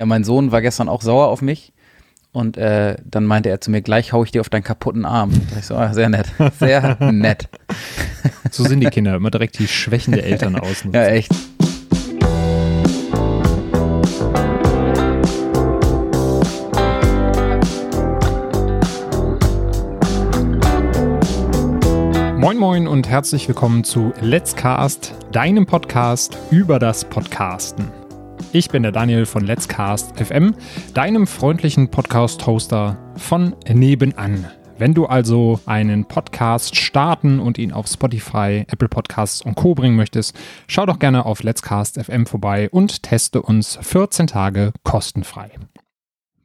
Ja, mein Sohn war gestern auch sauer auf mich. Und äh, dann meinte er zu mir, gleich hau ich dir auf deinen kaputten Arm. Da ich so, ah, sehr nett. Sehr nett. So sind die Kinder, immer direkt die Schwächen der Eltern ausnutzen. Ja, echt. Moin Moin und herzlich willkommen zu Let's Cast, deinem Podcast über das Podcasten. Ich bin der Daniel von Let's Cast FM, deinem freundlichen Podcast-Hoster von nebenan. Wenn du also einen Podcast starten und ihn auf Spotify, Apple Podcasts und Co. bringen möchtest, schau doch gerne auf Let's Cast FM vorbei und teste uns 14 Tage kostenfrei.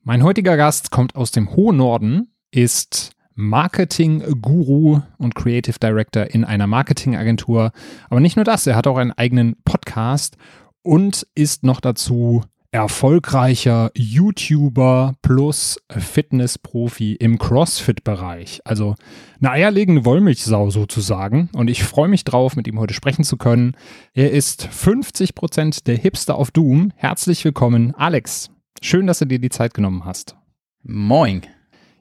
Mein heutiger Gast kommt aus dem hohen Norden, ist Marketing-Guru und Creative Director in einer Marketingagentur. Aber nicht nur das, er hat auch einen eigenen Podcast und ist noch dazu erfolgreicher YouTuber plus Fitnessprofi im CrossFit-Bereich. Also eine eierlegende Wollmilchsau sozusagen. Und ich freue mich drauf, mit ihm heute sprechen zu können. Er ist 50% der Hipster auf Doom. Herzlich willkommen, Alex. Schön, dass du dir die Zeit genommen hast. Moin.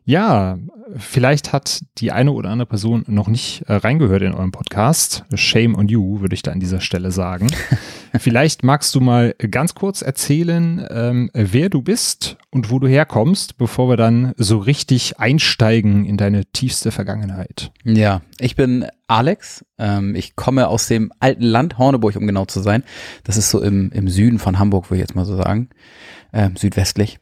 Ja, vielleicht hat die eine oder andere Person noch nicht äh, reingehört in eurem Podcast. Shame on you, würde ich da an dieser Stelle sagen. vielleicht magst du mal ganz kurz erzählen, ähm, wer du bist und wo du herkommst, bevor wir dann so richtig einsteigen in deine tiefste Vergangenheit. Ja, ich bin Alex. Ähm, ich komme aus dem alten Land Horneburg, um genau zu sein. Das ist so im, im Süden von Hamburg, würde ich jetzt mal so sagen. Ähm, südwestlich.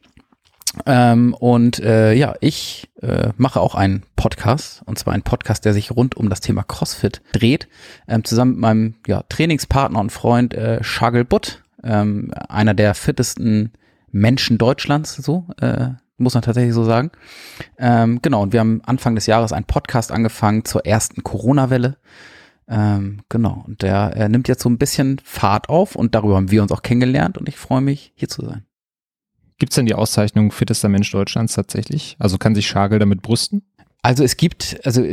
Ähm, und äh, ja, ich äh, mache auch einen Podcast, und zwar einen Podcast, der sich rund um das Thema CrossFit dreht, ähm, zusammen mit meinem ja, Trainingspartner und Freund äh, Shagel Butt, ähm, einer der fittesten Menschen Deutschlands, so äh, muss man tatsächlich so sagen. Ähm, genau, und wir haben Anfang des Jahres einen Podcast angefangen zur ersten Corona-Welle. Ähm, genau, und der er nimmt jetzt so ein bisschen Fahrt auf und darüber haben wir uns auch kennengelernt und ich freue mich, hier zu sein. Gibt es denn die Auszeichnung fittester Mensch Deutschlands tatsächlich? Also kann sich Schagel damit brüsten? Also es gibt, also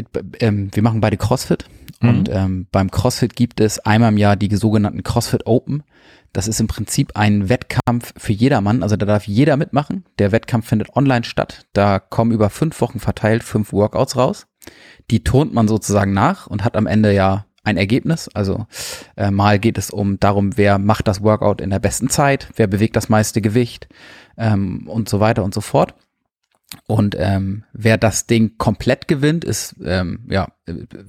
ähm, wir machen beide CrossFit mhm. und ähm, beim CrossFit gibt es einmal im Jahr die sogenannten CrossFit Open. Das ist im Prinzip ein Wettkampf für jedermann, also da darf jeder mitmachen. Der Wettkampf findet online statt. Da kommen über fünf Wochen verteilt fünf Workouts raus. Die turnt man sozusagen nach und hat am Ende ja ein Ergebnis. Also äh, mal geht es um darum, wer macht das Workout in der besten Zeit, wer bewegt das meiste Gewicht ähm, und so weiter und so fort. Und ähm, wer das Ding komplett gewinnt, ist ähm, ja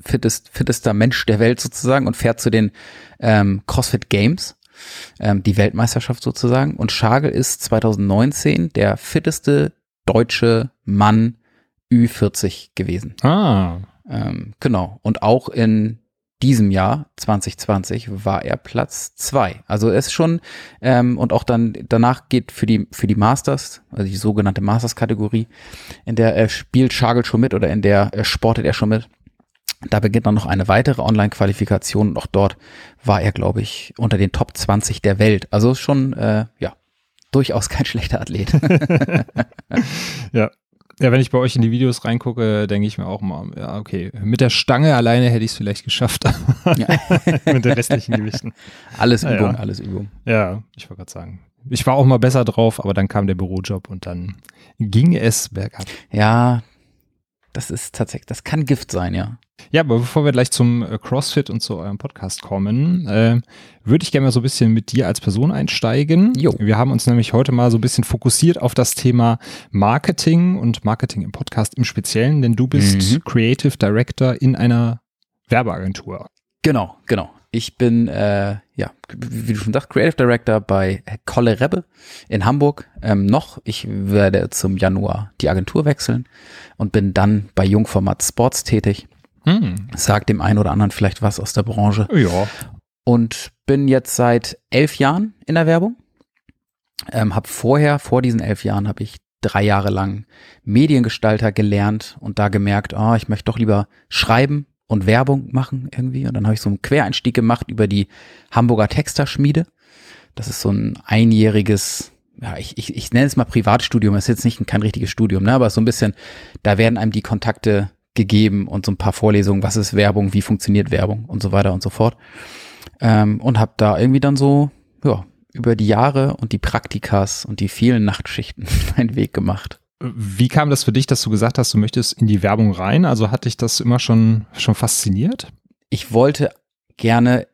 fittest, fittester Mensch der Welt sozusagen und fährt zu den ähm, CrossFit Games, ähm, die Weltmeisterschaft sozusagen. Und Schagel ist 2019 der fitteste deutsche Mann Ü40 gewesen. Ah. Ähm, genau. Und auch in diesem Jahr 2020 war er Platz zwei. Also er ist schon ähm, und auch dann danach geht für die für die Masters, also die sogenannte Masters-Kategorie, in der er spielt Schagel schon mit oder in der er sportet er schon mit. Da beginnt dann noch eine weitere Online-Qualifikation und auch dort war er, glaube ich, unter den Top 20 der Welt. Also schon, äh, ja, durchaus kein schlechter Athlet. ja, ja, wenn ich bei euch in die Videos reingucke, denke ich mir auch mal, ja, okay, mit der Stange alleine hätte ich es vielleicht geschafft. Ja. mit den restlichen Gewichten. Alles Übung, ja, ja. alles Übung. Ja, ich wollte gerade sagen. Ich war auch mal besser drauf, aber dann kam der Bürojob und dann ging es bergab. Ja, das ist tatsächlich, das kann Gift sein, ja. Ja, aber bevor wir gleich zum äh, CrossFit und zu eurem Podcast kommen, äh, würde ich gerne mal so ein bisschen mit dir als Person einsteigen. Jo. Wir haben uns nämlich heute mal so ein bisschen fokussiert auf das Thema Marketing und Marketing im Podcast im Speziellen, denn du bist mhm. Creative Director in einer Werbeagentur. Genau, genau. Ich bin, äh, ja, wie du schon sagst, Creative Director bei Kolle Rebbe in Hamburg ähm, noch. Ich werde zum Januar die Agentur wechseln und bin dann bei Jungformat Sports tätig. Hm. Sagt dem einen oder anderen vielleicht was aus der Branche. Ja. Und bin jetzt seit elf Jahren in der Werbung. Ähm, hab vorher, vor diesen elf Jahren, habe ich drei Jahre lang Mediengestalter gelernt und da gemerkt, oh, ich möchte doch lieber schreiben und Werbung machen irgendwie. Und dann habe ich so einen Quereinstieg gemacht über die Hamburger Texterschmiede. Das ist so ein einjähriges, ja, ich, ich, ich nenne es mal Privatstudium, das ist jetzt nicht kein richtiges Studium, ne, aber so ein bisschen, da werden einem die Kontakte gegeben und so ein paar Vorlesungen, was ist Werbung, wie funktioniert Werbung und so weiter und so fort. Ähm, und habe da irgendwie dann so, ja, über die Jahre und die Praktikas und die vielen Nachtschichten meinen Weg gemacht. Wie kam das für dich, dass du gesagt hast, du möchtest in die Werbung rein? Also hat dich das immer schon, schon fasziniert? Ich wollte gerne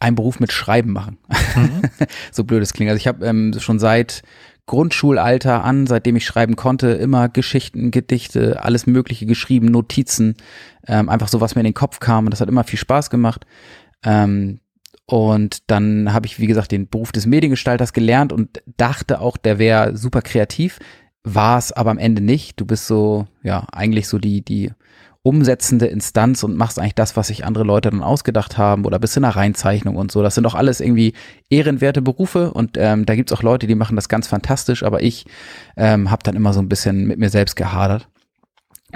einen Beruf mit Schreiben machen. Mhm. so blöd es klingt. Also ich habe ähm, schon seit Grundschulalter an, seitdem ich schreiben konnte, immer Geschichten, Gedichte, alles Mögliche geschrieben, Notizen, ähm, einfach so, was mir in den Kopf kam. Und das hat immer viel Spaß gemacht. Ähm, und dann habe ich, wie gesagt, den Beruf des Mediengestalters gelernt und dachte auch, der wäre super kreativ. War es aber am Ende nicht. Du bist so, ja, eigentlich so die, die umsetzende Instanz und machst eigentlich das, was sich andere Leute dann ausgedacht haben oder bist in der Reinzeichnung und so. Das sind doch alles irgendwie ehrenwerte Berufe und ähm, da gibt's auch Leute, die machen das ganz fantastisch, aber ich ähm, habe dann immer so ein bisschen mit mir selbst gehadert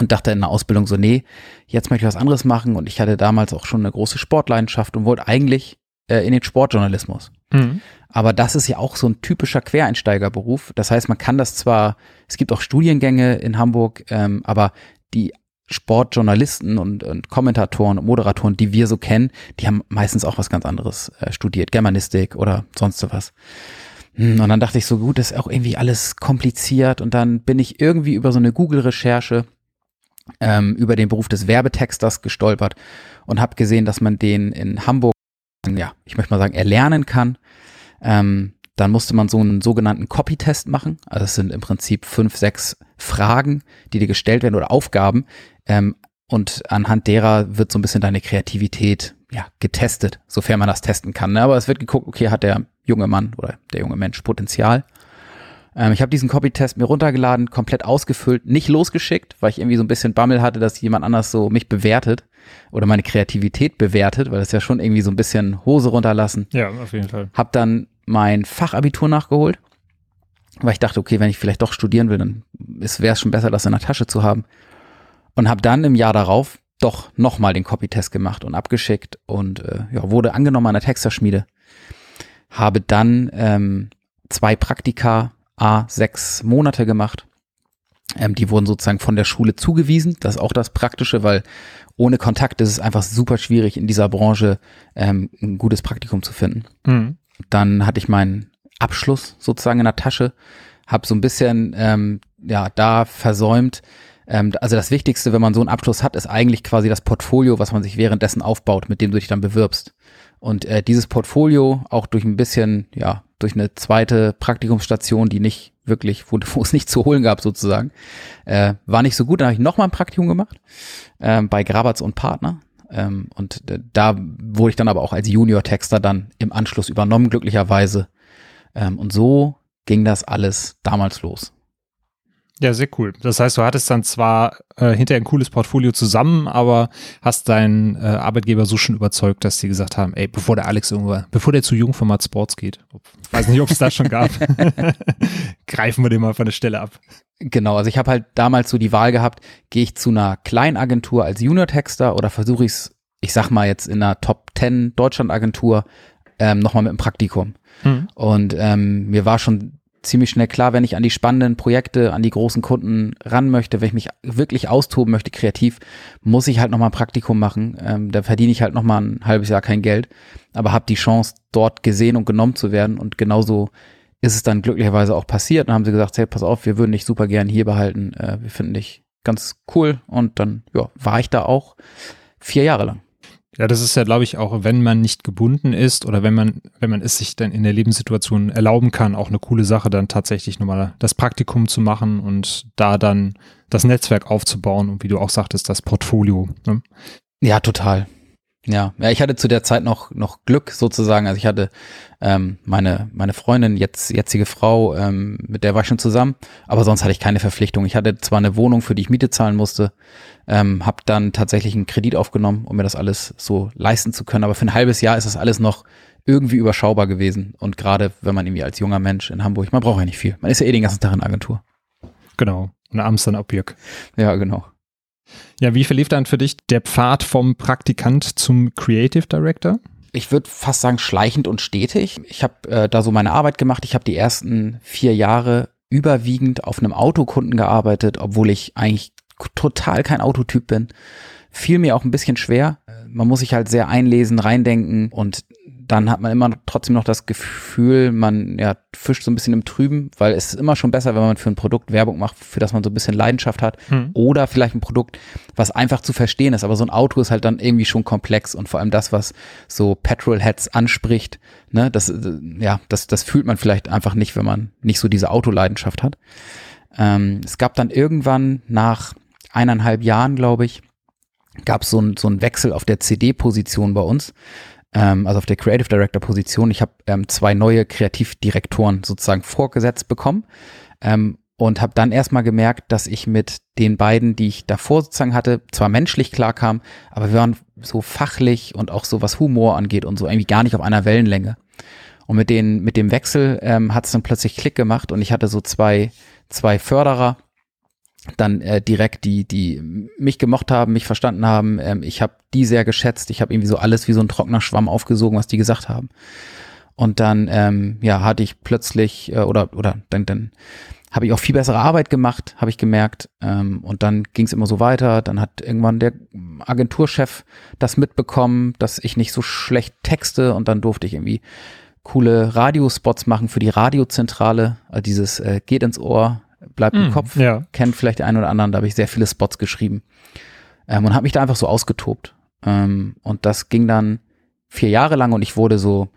und dachte in der Ausbildung so, nee, jetzt möchte ich was anderes machen und ich hatte damals auch schon eine große Sportleidenschaft und wollte eigentlich äh, in den Sportjournalismus. Mhm. Aber das ist ja auch so ein typischer Quereinsteigerberuf. Das heißt, man kann das zwar, es gibt auch Studiengänge in Hamburg, ähm, aber die Sportjournalisten und, und Kommentatoren und Moderatoren, die wir so kennen, die haben meistens auch was ganz anderes äh, studiert, Germanistik oder sonst was. Hm, und dann dachte ich so, gut, das ist auch irgendwie alles kompliziert. Und dann bin ich irgendwie über so eine Google-Recherche ähm, über den Beruf des Werbetexters gestolpert und habe gesehen, dass man den in Hamburg, ja, ich möchte mal sagen, erlernen kann. Ähm, dann musste man so einen sogenannten Copy-Test machen. Also es sind im Prinzip fünf, sechs Fragen, die dir gestellt werden oder Aufgaben. Ähm, und anhand derer wird so ein bisschen deine Kreativität ja, getestet, sofern man das testen kann. Ne? Aber es wird geguckt, okay, hat der junge Mann oder der junge Mensch Potenzial? Ähm, ich habe diesen Copy-Test mir runtergeladen, komplett ausgefüllt, nicht losgeschickt, weil ich irgendwie so ein bisschen Bammel hatte, dass jemand anders so mich bewertet oder meine Kreativität bewertet, weil das ja schon irgendwie so ein bisschen Hose runterlassen. Ja, auf jeden Fall. Hab dann mein Fachabitur nachgeholt, weil ich dachte, okay, wenn ich vielleicht doch studieren will, dann wäre es schon besser, das in der Tasche zu haben. Und habe dann im Jahr darauf doch nochmal den Copy-Test gemacht und abgeschickt und äh, ja, wurde angenommen an der Texterschmiede. Habe dann ähm, zwei Praktika, a sechs Monate gemacht. Ähm, die wurden sozusagen von der Schule zugewiesen. Das ist auch das Praktische, weil ohne Kontakt ist es einfach super schwierig, in dieser Branche ähm, ein gutes Praktikum zu finden. Mhm. Dann hatte ich meinen Abschluss sozusagen in der Tasche, habe so ein bisschen ähm, ja da versäumt. Ähm, also das Wichtigste, wenn man so einen Abschluss hat, ist eigentlich quasi das Portfolio, was man sich währenddessen aufbaut, mit dem du dich dann bewirbst. Und äh, dieses Portfolio auch durch ein bisschen, ja, durch eine zweite Praktikumsstation, die nicht wirklich, wo, wo es nicht zu holen gab sozusagen, äh, war nicht so gut. Dann habe ich nochmal ein Praktikum gemacht äh, bei Grabatz und Partner. Ähm, und da wurde ich dann aber auch als Junior-Texter dann im Anschluss übernommen, glücklicherweise. Ähm, und so ging das alles damals los. Ja, sehr cool. Das heißt, du hattest dann zwar äh, hinterher ein cooles Portfolio zusammen, aber hast deinen äh, Arbeitgeber so schon überzeugt, dass die gesagt haben, ey, bevor der Alex irgendwann, bevor der zu jung für Mad Sports geht, weiß nicht, ob es das schon gab, greifen wir den mal von der Stelle ab. Genau, also ich habe halt damals so die Wahl gehabt, gehe ich zu einer Kleinagentur als Junior-Texter oder versuche ich es, ich sag mal jetzt in einer Top 10 Deutschland-Agentur ähm, nochmal mit einem Praktikum. Mhm. Und ähm, mir war schon ziemlich schnell klar, wenn ich an die spannenden Projekte, an die großen Kunden ran möchte, wenn ich mich wirklich austoben möchte, kreativ, muss ich halt nochmal ein Praktikum machen. Ähm, da verdiene ich halt nochmal ein halbes Jahr kein Geld, aber habe die Chance, dort gesehen und genommen zu werden. Und genauso ist es dann glücklicherweise auch passiert. Dann haben sie gesagt, hey, pass auf, wir würden dich super gern hier behalten. Äh, wir finden dich ganz cool. Und dann ja, war ich da auch vier Jahre lang. Ja, das ist ja, glaube ich, auch, wenn man nicht gebunden ist oder wenn man, wenn man es sich dann in der Lebenssituation erlauben kann, auch eine coole Sache, dann tatsächlich nochmal das Praktikum zu machen und da dann das Netzwerk aufzubauen und wie du auch sagtest, das Portfolio. Ne? Ja, total. Ja, ja, ich hatte zu der Zeit noch noch Glück sozusagen. Also ich hatte ähm, meine meine Freundin jetzt jetzige Frau, ähm, mit der war ich schon zusammen, aber sonst hatte ich keine Verpflichtung. Ich hatte zwar eine Wohnung, für die ich Miete zahlen musste, ähm, habe dann tatsächlich einen Kredit aufgenommen, um mir das alles so leisten zu können. Aber für ein halbes Jahr ist das alles noch irgendwie überschaubar gewesen. Und gerade wenn man irgendwie als junger Mensch in Hamburg, man braucht ja nicht viel. Man ist ja eh den ganzen Tag in Agentur. Genau, eine Amsterdam Abjörg. Ja, genau. Ja, wie verlief dann für dich der Pfad vom Praktikant zum Creative Director? Ich würde fast sagen schleichend und stetig. Ich habe äh, da so meine Arbeit gemacht. Ich habe die ersten vier Jahre überwiegend auf einem Autokunden gearbeitet, obwohl ich eigentlich total kein Autotyp bin. Fiel mir auch ein bisschen schwer. Man muss sich halt sehr einlesen, reindenken und dann hat man immer trotzdem noch das Gefühl, man ja, fischt so ein bisschen im Trüben, weil es ist immer schon besser, wenn man für ein Produkt Werbung macht, für das man so ein bisschen Leidenschaft hat. Mhm. Oder vielleicht ein Produkt, was einfach zu verstehen ist. Aber so ein Auto ist halt dann irgendwie schon komplex und vor allem das, was so Petrolheads anspricht, ne, das, ja, das, das fühlt man vielleicht einfach nicht, wenn man nicht so diese Autoleidenschaft hat. Ähm, es gab dann irgendwann nach eineinhalb Jahren, glaube ich, gab es so, ein, so einen Wechsel auf der CD-Position bei uns ähm, also auf der Creative Director Position. Ich habe ähm, zwei neue Kreativdirektoren sozusagen vorgesetzt bekommen ähm, und habe dann erstmal gemerkt, dass ich mit den beiden, die ich davor sozusagen hatte, zwar menschlich klarkam, aber wir waren so fachlich und auch so was Humor angeht und so irgendwie gar nicht auf einer Wellenlänge. Und mit den mit dem Wechsel ähm, hat es dann plötzlich Klick gemacht und ich hatte so zwei zwei Förderer, dann äh, direkt die, die mich gemocht haben, mich verstanden haben. Ähm, ich habe die sehr geschätzt. Ich habe irgendwie so alles wie so ein trockener Schwamm aufgesogen, was die gesagt haben. Und dann, ähm, ja, hatte ich plötzlich äh, oder oder dann, dann habe ich auch viel bessere Arbeit gemacht, habe ich gemerkt. Ähm, und dann ging es immer so weiter. Dann hat irgendwann der Agenturchef das mitbekommen, dass ich nicht so schlecht texte und dann durfte ich irgendwie coole Radiospots machen für die Radiozentrale, also dieses äh, geht ins Ohr bleibt im mm, Kopf, ja. kennt vielleicht der ein oder anderen, da habe ich sehr viele Spots geschrieben ähm, und habe mich da einfach so ausgetobt. Ähm, und das ging dann vier Jahre lang und ich wurde so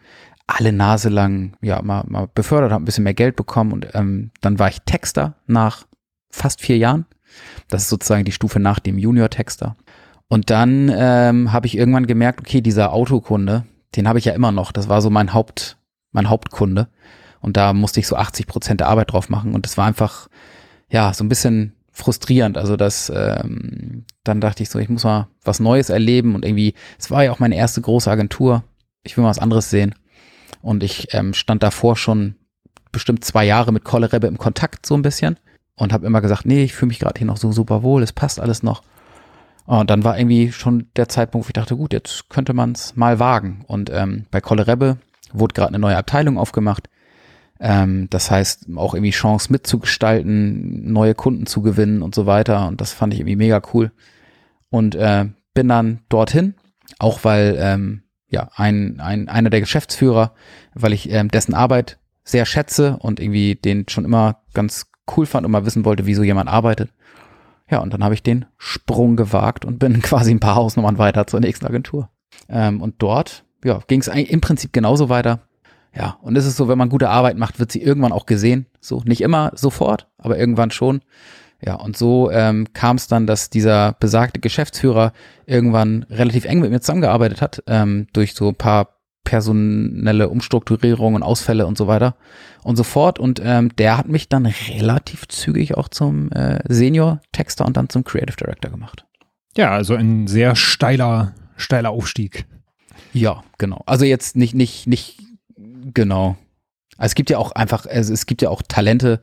alle Nase lang ja mal, mal befördert, habe ein bisschen mehr Geld bekommen und ähm, dann war ich Texter nach fast vier Jahren. Das ist sozusagen die Stufe nach dem Junior-Texter. Und dann ähm, habe ich irgendwann gemerkt, okay, dieser Autokunde, den habe ich ja immer noch. Das war so mein Haupt, mein Hauptkunde. Und da musste ich so 80 Prozent der Arbeit drauf machen. Und das war einfach, ja, so ein bisschen frustrierend. Also das, ähm, dann dachte ich so, ich muss mal was Neues erleben und irgendwie, es war ja auch meine erste große Agentur. Ich will mal was anderes sehen. Und ich ähm, stand davor schon bestimmt zwei Jahre mit Kolle Rebbe im Kontakt so ein bisschen und habe immer gesagt, nee, ich fühle mich gerade hier noch so super wohl, es passt alles noch. Und dann war irgendwie schon der Zeitpunkt, wo ich dachte, gut, jetzt könnte man es mal wagen. Und ähm, bei Kolle Rebbe wurde gerade eine neue Abteilung aufgemacht. Ähm, das heißt, auch irgendwie Chance mitzugestalten, neue Kunden zu gewinnen und so weiter. Und das fand ich irgendwie mega cool. Und äh, bin dann dorthin, auch weil ähm, ja ein, ein einer der Geschäftsführer, weil ich ähm, dessen Arbeit sehr schätze und irgendwie den schon immer ganz cool fand und mal wissen wollte, wie so jemand arbeitet. Ja, und dann habe ich den Sprung gewagt und bin quasi ein paar Hausnummern weiter zur nächsten Agentur. Ähm, und dort ja, ging es im Prinzip genauso weiter. Ja, und es ist so, wenn man gute Arbeit macht, wird sie irgendwann auch gesehen. So, nicht immer sofort, aber irgendwann schon. Ja, und so ähm, kam es dann, dass dieser besagte Geschäftsführer irgendwann relativ eng mit mir zusammengearbeitet hat, ähm, durch so ein paar personelle Umstrukturierungen, Ausfälle und so weiter und so fort. Und ähm, der hat mich dann relativ zügig auch zum äh, Senior-Texter und dann zum Creative Director gemacht. Ja, also ein sehr steiler, steiler Aufstieg. Ja, genau. Also jetzt nicht, nicht, nicht Genau. Also es gibt ja auch einfach, also es gibt ja auch Talente,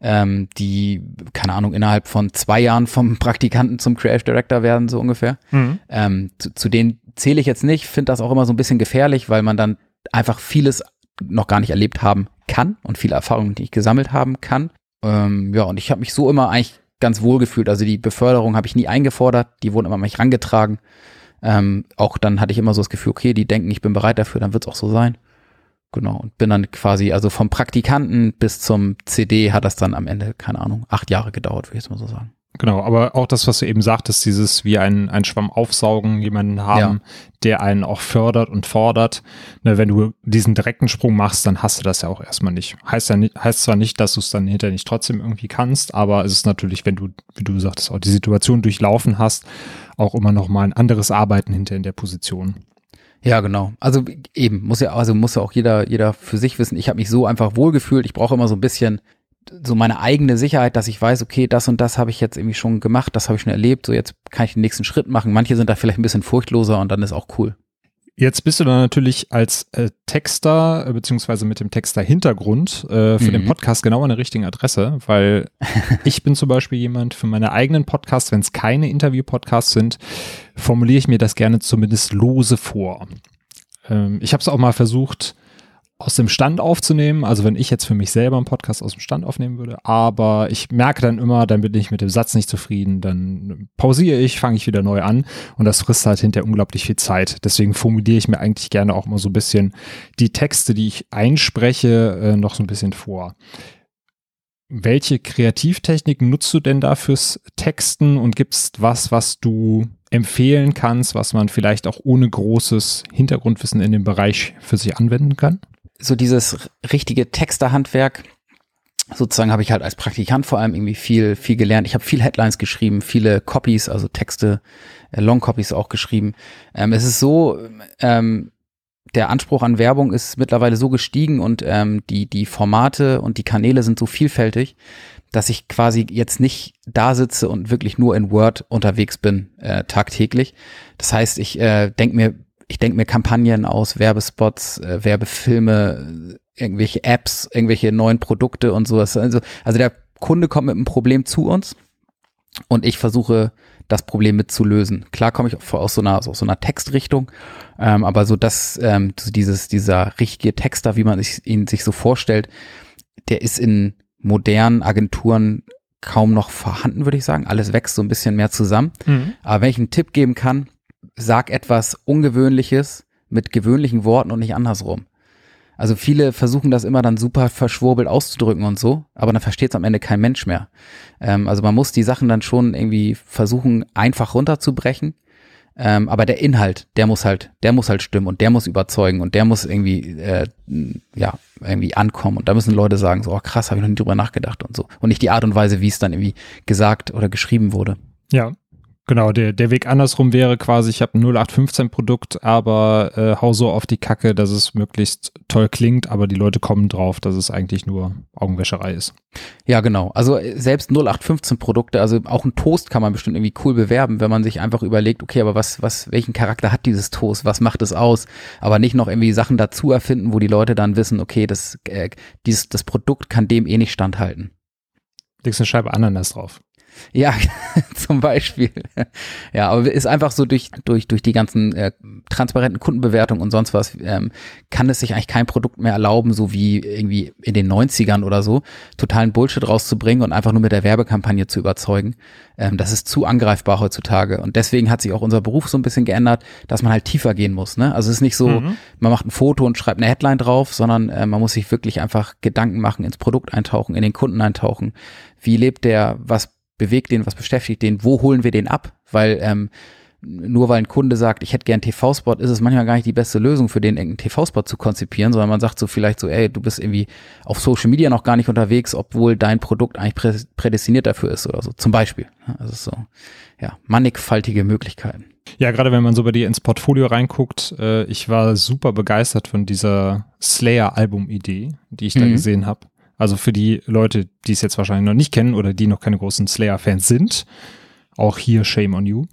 ähm, die, keine Ahnung, innerhalb von zwei Jahren vom Praktikanten zum Creative Director werden, so ungefähr. Mhm. Ähm, zu, zu denen zähle ich jetzt nicht, finde das auch immer so ein bisschen gefährlich, weil man dann einfach vieles noch gar nicht erlebt haben kann und viele Erfahrungen, die ich gesammelt haben kann. Ähm, ja, und ich habe mich so immer eigentlich ganz wohl gefühlt. Also die Beförderung habe ich nie eingefordert, die wurden immer an mich rangetragen. Ähm, auch dann hatte ich immer so das Gefühl, okay, die denken, ich bin bereit dafür, dann wird es auch so sein. Genau, und bin dann quasi, also vom Praktikanten bis zum CD hat das dann am Ende, keine Ahnung, acht Jahre gedauert, würde ich jetzt mal so sagen. Genau, aber auch das, was du eben sagtest, dieses wie ein, ein Schwamm aufsaugen, jemanden haben, ja. der einen auch fördert und fordert. Ne, wenn du diesen direkten Sprung machst, dann hast du das ja auch erstmal nicht. Heißt ja nicht, heißt zwar nicht, dass du es dann hinterher nicht trotzdem irgendwie kannst, aber es ist natürlich, wenn du, wie du sagtest, auch die Situation durchlaufen hast, auch immer noch mal ein anderes Arbeiten hinter in der Position. Ja, genau. Also eben, muss ja, also muss ja auch jeder, jeder für sich wissen, ich habe mich so einfach wohlgefühlt. Ich brauche immer so ein bisschen so meine eigene Sicherheit, dass ich weiß, okay, das und das habe ich jetzt irgendwie schon gemacht, das habe ich schon erlebt, so jetzt kann ich den nächsten Schritt machen. Manche sind da vielleicht ein bisschen furchtloser und dann ist auch cool. Jetzt bist du dann natürlich als äh, Texter äh, beziehungsweise mit dem Texter-Hintergrund äh, für mhm. den Podcast genau an der richtigen Adresse, weil ich bin zum Beispiel jemand für meine eigenen Podcasts, wenn es keine Interview-Podcasts sind, formuliere ich mir das gerne zumindest lose vor. Ähm, ich habe es auch mal versucht, aus dem Stand aufzunehmen. Also wenn ich jetzt für mich selber einen Podcast aus dem Stand aufnehmen würde. Aber ich merke dann immer, dann bin ich mit dem Satz nicht zufrieden. Dann pausiere ich, fange ich wieder neu an. Und das frisst halt hinterher unglaublich viel Zeit. Deswegen formuliere ich mir eigentlich gerne auch mal so ein bisschen die Texte, die ich einspreche, äh, noch so ein bisschen vor. Welche Kreativtechniken nutzt du denn da fürs Texten und gibt's was, was du empfehlen kannst, was man vielleicht auch ohne großes Hintergrundwissen in dem Bereich für sich anwenden kann? So dieses richtige Texterhandwerk, sozusagen habe ich halt als Praktikant vor allem irgendwie viel, viel gelernt. Ich habe viel Headlines geschrieben, viele Copies, also Texte, äh, Long Copies auch geschrieben. Ähm, es ist so, ähm, der Anspruch an Werbung ist mittlerweile so gestiegen und ähm, die, die Formate und die Kanäle sind so vielfältig, dass ich quasi jetzt nicht da sitze und wirklich nur in Word unterwegs bin äh, tagtäglich. Das heißt, ich äh, denke mir, ich denke mir Kampagnen aus, Werbespots, äh, Werbefilme, irgendwelche Apps, irgendwelche neuen Produkte und sowas. Also, also der Kunde kommt mit einem Problem zu uns und ich versuche das Problem mit zu lösen. Klar komme ich aus so einer, aus so einer Textrichtung, ähm, aber so dass ähm, dieses, dieser richtige Texter, wie man sich, ihn sich so vorstellt, der ist in modernen Agenturen kaum noch vorhanden, würde ich sagen. Alles wächst so ein bisschen mehr zusammen. Mhm. Aber wenn ich einen Tipp geben kann, sag etwas Ungewöhnliches mit gewöhnlichen Worten und nicht andersrum. Also viele versuchen das immer dann super verschwurbelt auszudrücken und so, aber dann versteht es am Ende kein Mensch mehr. Ähm, also man muss die Sachen dann schon irgendwie versuchen, einfach runterzubrechen. Ähm, aber der Inhalt, der muss halt, der muss halt stimmen und der muss überzeugen und der muss irgendwie, äh, ja, irgendwie ankommen. Und da müssen Leute sagen, so, oh krass, habe ich noch nie drüber nachgedacht und so. Und nicht die Art und Weise, wie es dann irgendwie gesagt oder geschrieben wurde. Ja, Genau, der, der Weg andersrum wäre quasi, ich habe ein 0815-Produkt, aber äh, hau so auf die Kacke, dass es möglichst toll klingt, aber die Leute kommen drauf, dass es eigentlich nur Augenwäscherei ist. Ja, genau. Also äh, selbst 0815-Produkte, also auch ein Toast kann man bestimmt irgendwie cool bewerben, wenn man sich einfach überlegt, okay, aber was, was, welchen Charakter hat dieses Toast, was macht es aus? Aber nicht noch irgendwie Sachen dazu erfinden, wo die Leute dann wissen, okay, das, äh, dieses, das Produkt kann dem eh nicht standhalten. Legst eine Scheibe Ananas drauf. Ja, zum Beispiel. Ja, aber ist einfach so durch, durch, durch die ganzen äh, transparenten Kundenbewertungen und sonst was, ähm, kann es sich eigentlich kein Produkt mehr erlauben, so wie irgendwie in den 90ern oder so, totalen Bullshit rauszubringen und einfach nur mit der Werbekampagne zu überzeugen. Ähm, das ist zu angreifbar heutzutage. Und deswegen hat sich auch unser Beruf so ein bisschen geändert, dass man halt tiefer gehen muss. Ne? Also es ist nicht so, mhm. man macht ein Foto und schreibt eine Headline drauf, sondern äh, man muss sich wirklich einfach Gedanken machen, ins Produkt eintauchen, in den Kunden eintauchen. Wie lebt der, was bewegt den, was beschäftigt den, wo holen wir den ab? Weil ähm, nur weil ein Kunde sagt, ich hätte gern TV-Spot, ist es manchmal gar nicht die beste Lösung für den, einen TV-Spot zu konzipieren, sondern man sagt so vielleicht so, ey, du bist irgendwie auf Social Media noch gar nicht unterwegs, obwohl dein Produkt eigentlich prädestiniert dafür ist oder so, zum Beispiel. Also so, ja, mannigfaltige Möglichkeiten. Ja, gerade wenn man so bei dir ins Portfolio reinguckt, äh, ich war super begeistert von dieser Slayer-Album-Idee, die ich da mhm. gesehen habe. Also für die Leute, die es jetzt wahrscheinlich noch nicht kennen oder die noch keine großen Slayer-Fans sind, auch hier Shame on You.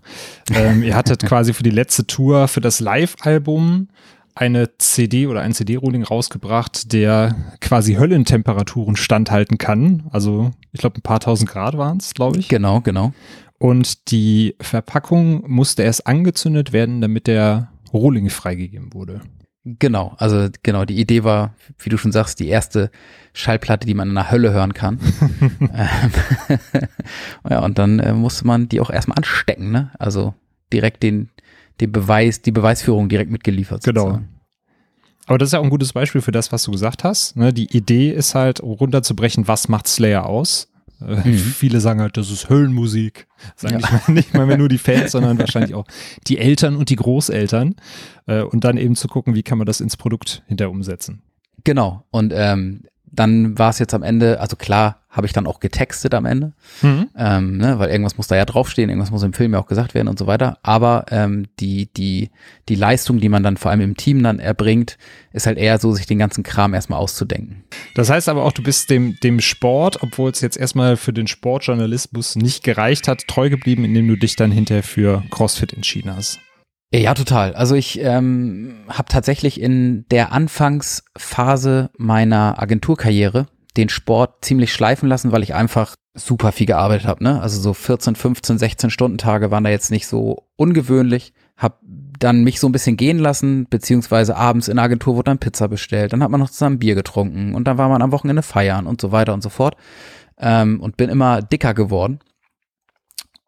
Ähm, ihr hattet quasi für die letzte Tour, für das Live-Album eine CD oder ein CD-Rolling rausgebracht, der quasi Höllentemperaturen standhalten kann. Also ich glaube ein paar tausend Grad waren es, glaube ich. Genau, genau. Und die Verpackung musste erst angezündet werden, damit der Rohling freigegeben wurde. Genau, also genau, die Idee war, wie du schon sagst, die erste Schallplatte, die man in der Hölle hören kann. Ähm, ja, und dann äh, musste man die auch erstmal anstecken, ne? Also direkt den, den Beweis, die Beweisführung direkt mitgeliefert. Genau. Sozusagen. Aber das ist ja auch ein gutes Beispiel für das, was du gesagt hast. Ne? Die Idee ist halt runterzubrechen, was macht Slayer aus? Mhm. Viele sagen halt, das ist Höllenmusik. Sagen ja. nicht, mal, nicht mal mehr nur die Fans, sondern wahrscheinlich auch die Eltern und die Großeltern. Äh, und dann eben zu gucken, wie kann man das ins Produkt hinter umsetzen. Genau. Und ähm, dann war es jetzt am Ende, also klar, habe ich dann auch getextet am Ende, mhm. ähm, ne, weil irgendwas muss da ja draufstehen, irgendwas muss im Film ja auch gesagt werden und so weiter. Aber ähm, die, die, die Leistung, die man dann vor allem im Team dann erbringt, ist halt eher so, sich den ganzen Kram erstmal auszudenken. Das heißt aber auch, du bist dem, dem Sport, obwohl es jetzt erstmal für den Sportjournalismus nicht gereicht hat, treu geblieben, indem du dich dann hinterher für CrossFit entschieden hast. Ja, total. Also ich ähm, habe tatsächlich in der Anfangsphase meiner Agenturkarriere den Sport ziemlich schleifen lassen, weil ich einfach super viel gearbeitet habe. Ne? Also so 14, 15, 16 Stunden Tage waren da jetzt nicht so ungewöhnlich. Hab dann mich so ein bisschen gehen lassen, beziehungsweise abends in der Agentur wurde dann Pizza bestellt, dann hat man noch zusammen Bier getrunken und dann war man am Wochenende feiern und so weiter und so fort ähm, und bin immer dicker geworden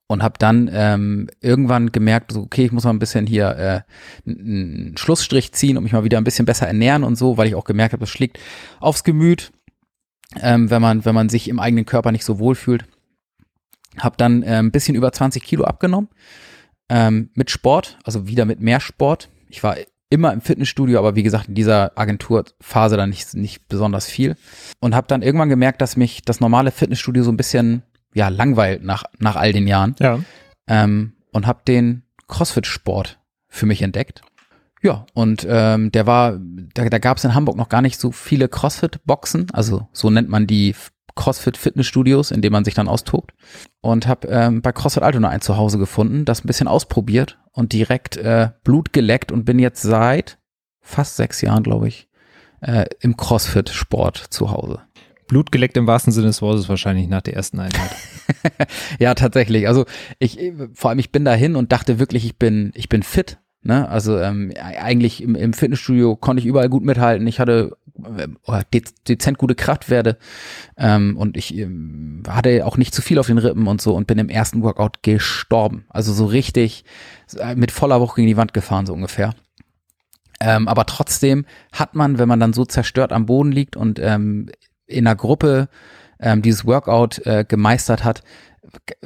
und habe dann ähm, irgendwann gemerkt, so, okay, ich muss mal ein bisschen hier äh, einen Schlussstrich ziehen und mich mal wieder ein bisschen besser ernähren und so, weil ich auch gemerkt habe, das schlägt aufs Gemüt, ähm, wenn man wenn man sich im eigenen Körper nicht so wohl fühlt. Hab dann äh, ein bisschen über 20 Kilo abgenommen ähm, mit Sport, also wieder mit mehr Sport. Ich war immer im Fitnessstudio, aber wie gesagt in dieser Agenturphase dann nicht nicht besonders viel und habe dann irgendwann gemerkt, dass mich das normale Fitnessstudio so ein bisschen ja, langweilt nach, nach all den Jahren. Ja. Ähm, und habe den CrossFit-Sport für mich entdeckt. Ja, und ähm, der war, da, da gab es in Hamburg noch gar nicht so viele CrossFit-Boxen, also so nennt man die CrossFit-Fitnessstudios, in denen man sich dann austobt. Und habe ähm, bei CrossFit Altona ein Zuhause gefunden, das ein bisschen ausprobiert und direkt äh, Blut geleckt und bin jetzt seit fast sechs Jahren, glaube ich, äh, im CrossFit-Sport zu Hause. Blut geleckt im wahrsten Sinne des Wortes wahrscheinlich nach der ersten Einheit. ja, tatsächlich. Also ich, vor allem ich bin dahin und dachte wirklich, ich bin, ich bin fit. Ne? Also ähm, eigentlich im, im Fitnessstudio konnte ich überall gut mithalten. Ich hatte äh, dezent gute Kraftwerte ähm, und ich ähm, hatte auch nicht zu viel auf den Rippen und so und bin im ersten Workout gestorben. Also so richtig äh, mit voller Wucht gegen die Wand gefahren, so ungefähr. Ähm, aber trotzdem hat man, wenn man dann so zerstört am Boden liegt und ähm, in einer Gruppe ähm, dieses Workout äh, gemeistert hat,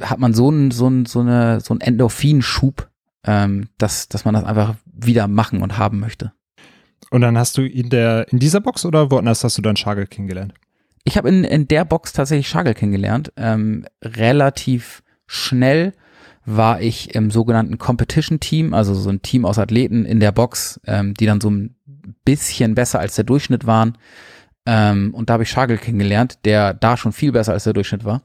hat man so einen so einen, so eine so einen Endorphinschub, ähm, dass dass man das einfach wieder machen und haben möchte. Und dann hast du in der in dieser Box oder woanders hast du dann Schagel kennengelernt? Ich habe in in der Box tatsächlich Schagel kennengelernt, ähm, relativ schnell war ich im sogenannten Competition Team, also so ein Team aus Athleten in der Box, ähm, die dann so ein bisschen besser als der Durchschnitt waren. Ähm, und da habe ich Schagel kennengelernt, der da schon viel besser als der Durchschnitt war.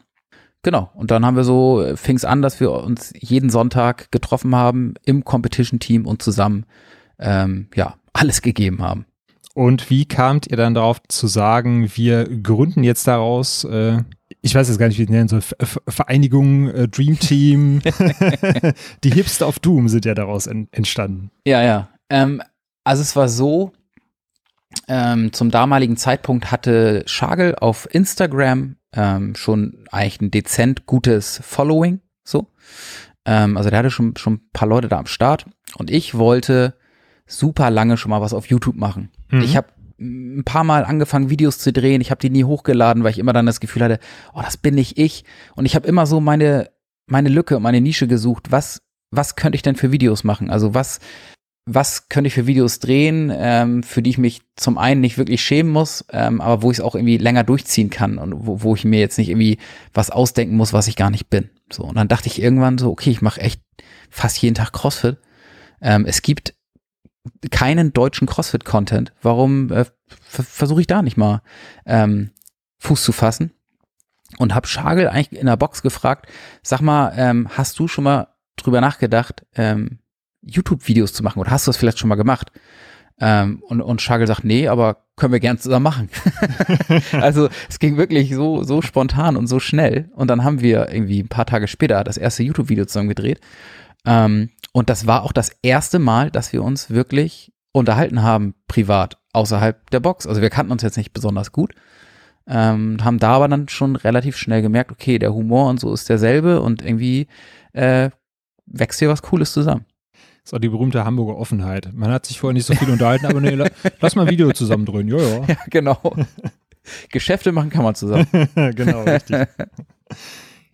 Genau. Und dann haben wir so, äh, fing es an, dass wir uns jeden Sonntag getroffen haben im Competition-Team und zusammen, ähm, ja, alles gegeben haben. Und wie kamt ihr dann darauf zu sagen, wir gründen jetzt daraus, äh, ich weiß jetzt gar nicht, wie die nennen, so Vereinigung, äh, Dream Team, die Hipster of Doom sind ja daraus en entstanden. Ja, ja. Ähm, also es war so, ähm, zum damaligen Zeitpunkt hatte Schagel auf Instagram ähm, schon eigentlich ein dezent gutes Following, so. Ähm, also der hatte schon, schon ein paar Leute da am Start und ich wollte super lange schon mal was auf YouTube machen. Mhm. Ich habe ein paar Mal angefangen, Videos zu drehen. Ich habe die nie hochgeladen, weil ich immer dann das Gefühl hatte, oh, das bin nicht ich. Und ich habe immer so meine, meine Lücke, meine Nische gesucht. Was, was könnte ich denn für Videos machen? Also was, was könnte ich für Videos drehen, ähm, für die ich mich zum einen nicht wirklich schämen muss, ähm, aber wo ich es auch irgendwie länger durchziehen kann und wo, wo ich mir jetzt nicht irgendwie was ausdenken muss, was ich gar nicht bin. So, und dann dachte ich irgendwann so, okay, ich mache echt fast jeden Tag CrossFit. Ähm, es gibt keinen deutschen CrossFit-Content. Warum äh, versuche ich da nicht mal ähm, Fuß zu fassen? Und habe Schagel eigentlich in der Box gefragt, sag mal, ähm, hast du schon mal drüber nachgedacht, ähm, YouTube-Videos zu machen oder hast du das vielleicht schon mal gemacht? Ähm, und, und Schagel sagt, nee, aber können wir gern zusammen machen. also es ging wirklich so, so spontan und so schnell. Und dann haben wir irgendwie ein paar Tage später das erste YouTube-Video zusammen gedreht. Ähm, und das war auch das erste Mal, dass wir uns wirklich unterhalten haben, privat, außerhalb der Box. Also wir kannten uns jetzt nicht besonders gut. Ähm, haben da aber dann schon relativ schnell gemerkt, okay, der Humor und so ist derselbe und irgendwie äh, wächst hier was Cooles zusammen. Das ist auch die berühmte Hamburger Offenheit. Man hat sich vorher nicht so viel unterhalten, aber nee, lass mal ein Video zusammen drehen. Ja, ja. ja genau. Geschäfte machen kann man zusammen. genau, richtig.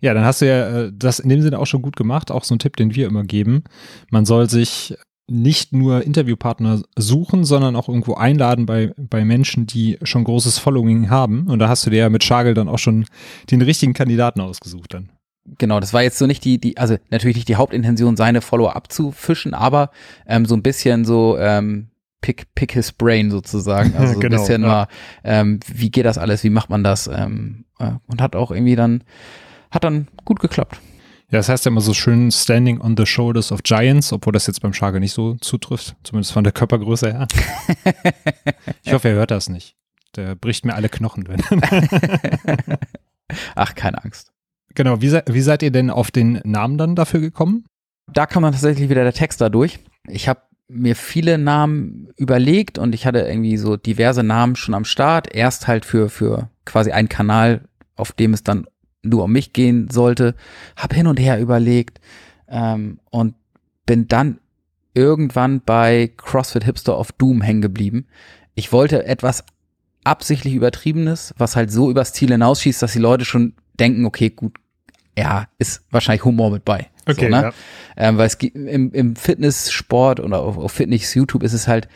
Ja, dann hast du ja äh, das in dem Sinne auch schon gut gemacht. Auch so ein Tipp, den wir immer geben. Man soll sich nicht nur Interviewpartner suchen, sondern auch irgendwo einladen bei, bei Menschen, die schon großes Following haben. Und da hast du dir ja mit Schagel dann auch schon den richtigen Kandidaten ausgesucht dann genau, das war jetzt so nicht die, die, also natürlich nicht die Hauptintention, seine Follower abzufischen, aber ähm, so ein bisschen so ähm, pick, pick his brain sozusagen. Also so genau, ein bisschen ja. mal, ähm, wie geht das alles, wie macht man das? Ähm, äh, und hat auch irgendwie dann, hat dann gut geklappt. Ja, das heißt ja immer so schön Standing on the Shoulders of Giants, obwohl das jetzt beim Schage nicht so zutrifft, zumindest von der Körpergröße her. ich hoffe, er hört das nicht. Der bricht mir alle Knochen. Wenn. Ach, keine Angst. Genau, wie, se wie seid ihr denn auf den Namen dann dafür gekommen? Da kam dann tatsächlich wieder der Text dadurch. Ich habe mir viele Namen überlegt und ich hatte irgendwie so diverse Namen schon am Start. Erst halt für, für quasi einen Kanal, auf dem es dann nur um mich gehen sollte. Hab hin und her überlegt ähm, und bin dann irgendwann bei CrossFit Hipster of Doom hängen geblieben. Ich wollte etwas absichtlich Übertriebenes, was halt so übers Ziel hinausschießt, dass die Leute schon denken, okay, gut, ja, ist wahrscheinlich Humor mit bei. Okay. So, ne? ja. ähm, weil es im, im Fitnesssport oder auf, auf Fitness YouTube ist es halt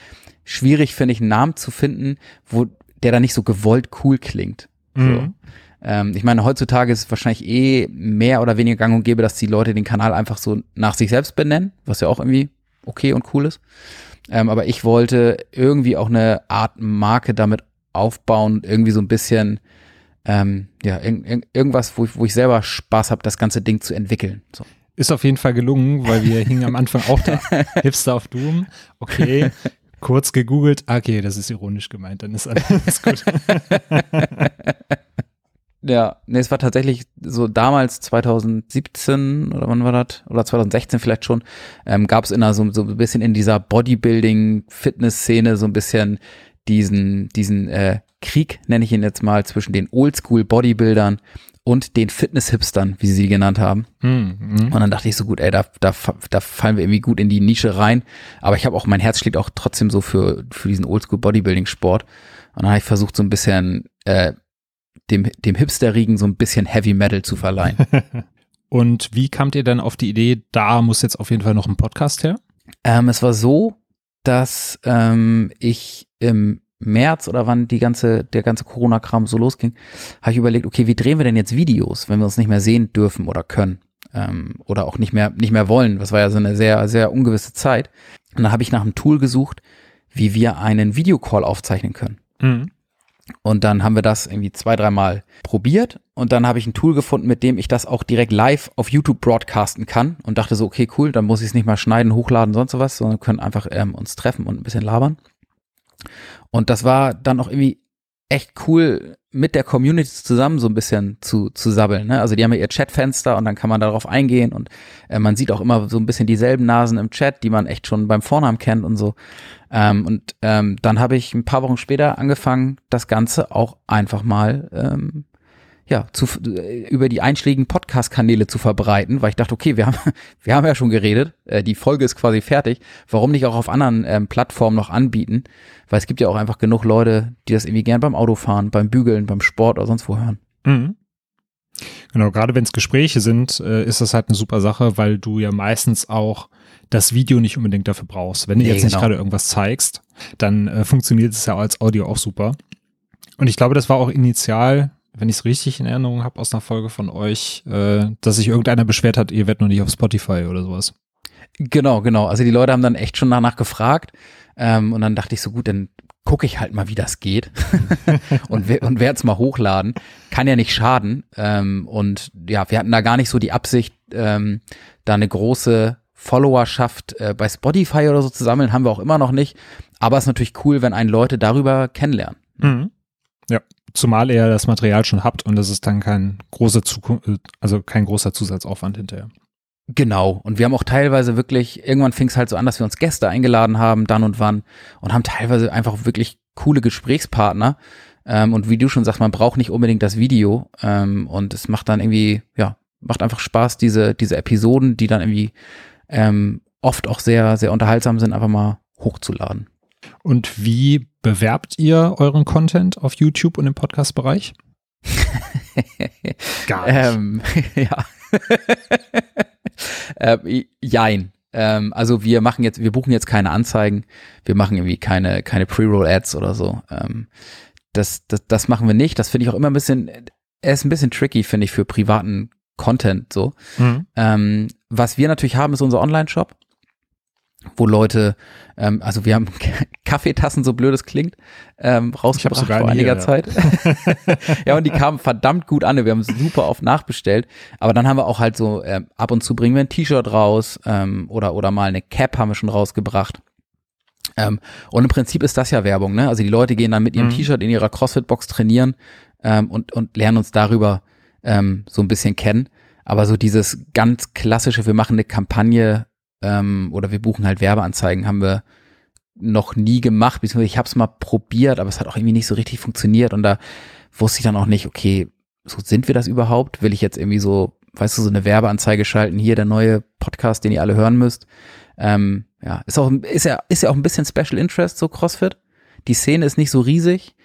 schwierig, finde ich, einen Namen zu finden, wo der dann nicht so gewollt cool klingt. So. Mhm. Ähm, ich meine, heutzutage ist es wahrscheinlich eh mehr oder weniger gang und gäbe, dass die Leute den Kanal einfach so nach sich selbst benennen, was ja auch irgendwie okay und cool ist. Ähm, aber ich wollte irgendwie auch eine Art Marke damit aufbauen, irgendwie so ein bisschen, ähm, ja, irg irg irgendwas, wo ich, wo ich selber Spaß habe, das ganze Ding zu entwickeln. So. Ist auf jeden Fall gelungen, weil wir hingen am Anfang auch da. Hipster of Doom. Okay. Kurz gegoogelt. Ah, Okay, das ist ironisch gemeint, dann ist alles gut. Ja, nee, es war tatsächlich so damals 2017 oder wann war das? Oder 2016 vielleicht schon, ähm, gab es in einer, so, so ein bisschen in dieser Bodybuilding-Fitness-Szene so ein bisschen diesen, diesen äh, Krieg, nenne ich ihn jetzt mal, zwischen den Oldschool-Bodybuildern und den Fitness-Hipstern, wie sie sie genannt haben. Hm, hm. Und dann dachte ich so, gut, ey, da, da, da fallen wir irgendwie gut in die Nische rein. Aber ich habe auch, mein Herz schlägt auch trotzdem so für, für diesen Oldschool-Bodybuilding-Sport. Und dann habe ich versucht, so ein bisschen äh, dem, dem Hipster-Riegen so ein bisschen Heavy Metal zu verleihen. Und wie kamt ihr dann auf die Idee, da muss jetzt auf jeden Fall noch ein Podcast her? ähm, es war so, dass ähm, ich im März oder wann die ganze, der ganze Corona-Kram so losging, habe ich überlegt, okay, wie drehen wir denn jetzt Videos, wenn wir uns nicht mehr sehen dürfen oder können ähm, oder auch nicht mehr, nicht mehr wollen. Das war ja so eine sehr, sehr ungewisse Zeit. Und dann habe ich nach einem Tool gesucht, wie wir einen Videocall aufzeichnen können. Mhm. Und dann haben wir das irgendwie zwei, dreimal probiert und dann habe ich ein Tool gefunden, mit dem ich das auch direkt live auf YouTube broadcasten kann und dachte so, okay, cool, dann muss ich es nicht mal schneiden, hochladen, sonst was, sondern können einfach ähm, uns treffen und ein bisschen labern. Und das war dann auch irgendwie echt cool, mit der Community zusammen so ein bisschen zu, zu sabbeln. Ne? Also die haben ja ihr Chatfenster und dann kann man darauf eingehen und äh, man sieht auch immer so ein bisschen dieselben Nasen im Chat, die man echt schon beim Vornamen kennt und so. Ähm, und ähm, dann habe ich ein paar Wochen später angefangen, das Ganze auch einfach mal ähm, ja, zu, äh, über die einschlägigen Podcast-Kanäle zu verbreiten, weil ich dachte, okay, wir haben, wir haben ja schon geredet, äh, die Folge ist quasi fertig, warum nicht auch auf anderen ähm, Plattformen noch anbieten? Weil es gibt ja auch einfach genug Leute, die das irgendwie gern beim Autofahren, beim Bügeln, beim Sport oder sonst wo hören. Mhm. Genau, gerade wenn es Gespräche sind, äh, ist das halt eine super Sache, weil du ja meistens auch das Video nicht unbedingt dafür brauchst. Wenn du Nee, jetzt nicht genau. gerade irgendwas zeigst, dann äh, funktioniert es ja als Audio auch super. Und ich glaube, das war auch initial, wenn ich es richtig in Erinnerung habe, aus einer Folge von euch, äh, dass sich irgendeiner beschwert hat, ihr werdet noch nicht auf Spotify oder sowas. Genau, genau. Also die Leute haben dann echt schon danach gefragt. Ähm, und dann dachte ich so, gut, dann gucke ich halt mal, wie das geht. und und werde es mal hochladen. Kann ja nicht schaden. Ähm, und ja, wir hatten da gar nicht so die Absicht, ähm, da eine große Followerschaft äh, bei Spotify oder so zu sammeln. Haben wir auch immer noch nicht. Aber es ist natürlich cool, wenn einen Leute darüber kennenlernen. Mhm. Ja, zumal ihr das Material schon habt und das ist dann kein großer Zukunft, also kein großer Zusatzaufwand hinterher. Genau. Und wir haben auch teilweise wirklich, irgendwann fing es halt so an, dass wir uns Gäste eingeladen haben, dann und wann, und haben teilweise einfach wirklich coole Gesprächspartner. Ähm, und wie du schon sagst, man braucht nicht unbedingt das Video. Ähm, und es macht dann irgendwie, ja, macht einfach Spaß, diese, diese Episoden, die dann irgendwie ähm, oft auch sehr, sehr unterhaltsam sind, einfach mal hochzuladen. Und wie bewerbt ihr euren Content auf YouTube und im Podcast-Bereich? Gar Ähm, ja. ähm, jein. Ähm, also wir machen jetzt, wir buchen jetzt keine Anzeigen, wir machen irgendwie keine, keine Pre-Roll-Ads oder so. Ähm, das, das, das machen wir nicht. Das finde ich auch immer ein bisschen, er ist ein bisschen tricky, finde ich, für privaten Content so. Mhm. Ähm, was wir natürlich haben, ist unser Online-Shop, wo Leute, ähm, also wir haben Kaffeetassen, so blöd es klingt, ähm, rausgebracht vor einiger hier, ja. Zeit. ja, und die kamen verdammt gut an. Wir haben super oft nachbestellt. Aber dann haben wir auch halt so, ähm, ab und zu bringen wir ein T-Shirt raus ähm, oder, oder mal eine Cap haben wir schon rausgebracht. Ähm, und im Prinzip ist das ja Werbung, ne? Also die Leute gehen dann mit ihrem Mhm. T-Shirt in ihrer CrossFit-Box trainieren ähm, und, und lernen uns darüber ähm, so ein bisschen kennen. Aber so dieses ganz klassische, wir machen eine Kampagne ähm, oder wir buchen halt Werbeanzeigen, haben wir noch nie gemacht, beziehungsweise ich habe es mal probiert, aber es hat auch irgendwie nicht so richtig funktioniert und da wusste ich dann auch nicht, okay, so sind wir das überhaupt? Will ich jetzt irgendwie so, weißt du, so eine Werbeanzeige schalten, hier der neue Podcast, den ihr alle hören müsst. Ähm, ja, ist auch, ist ja, ist ja auch ein bisschen Special Interest, so CrossFit. Die Szene ist nicht so riesig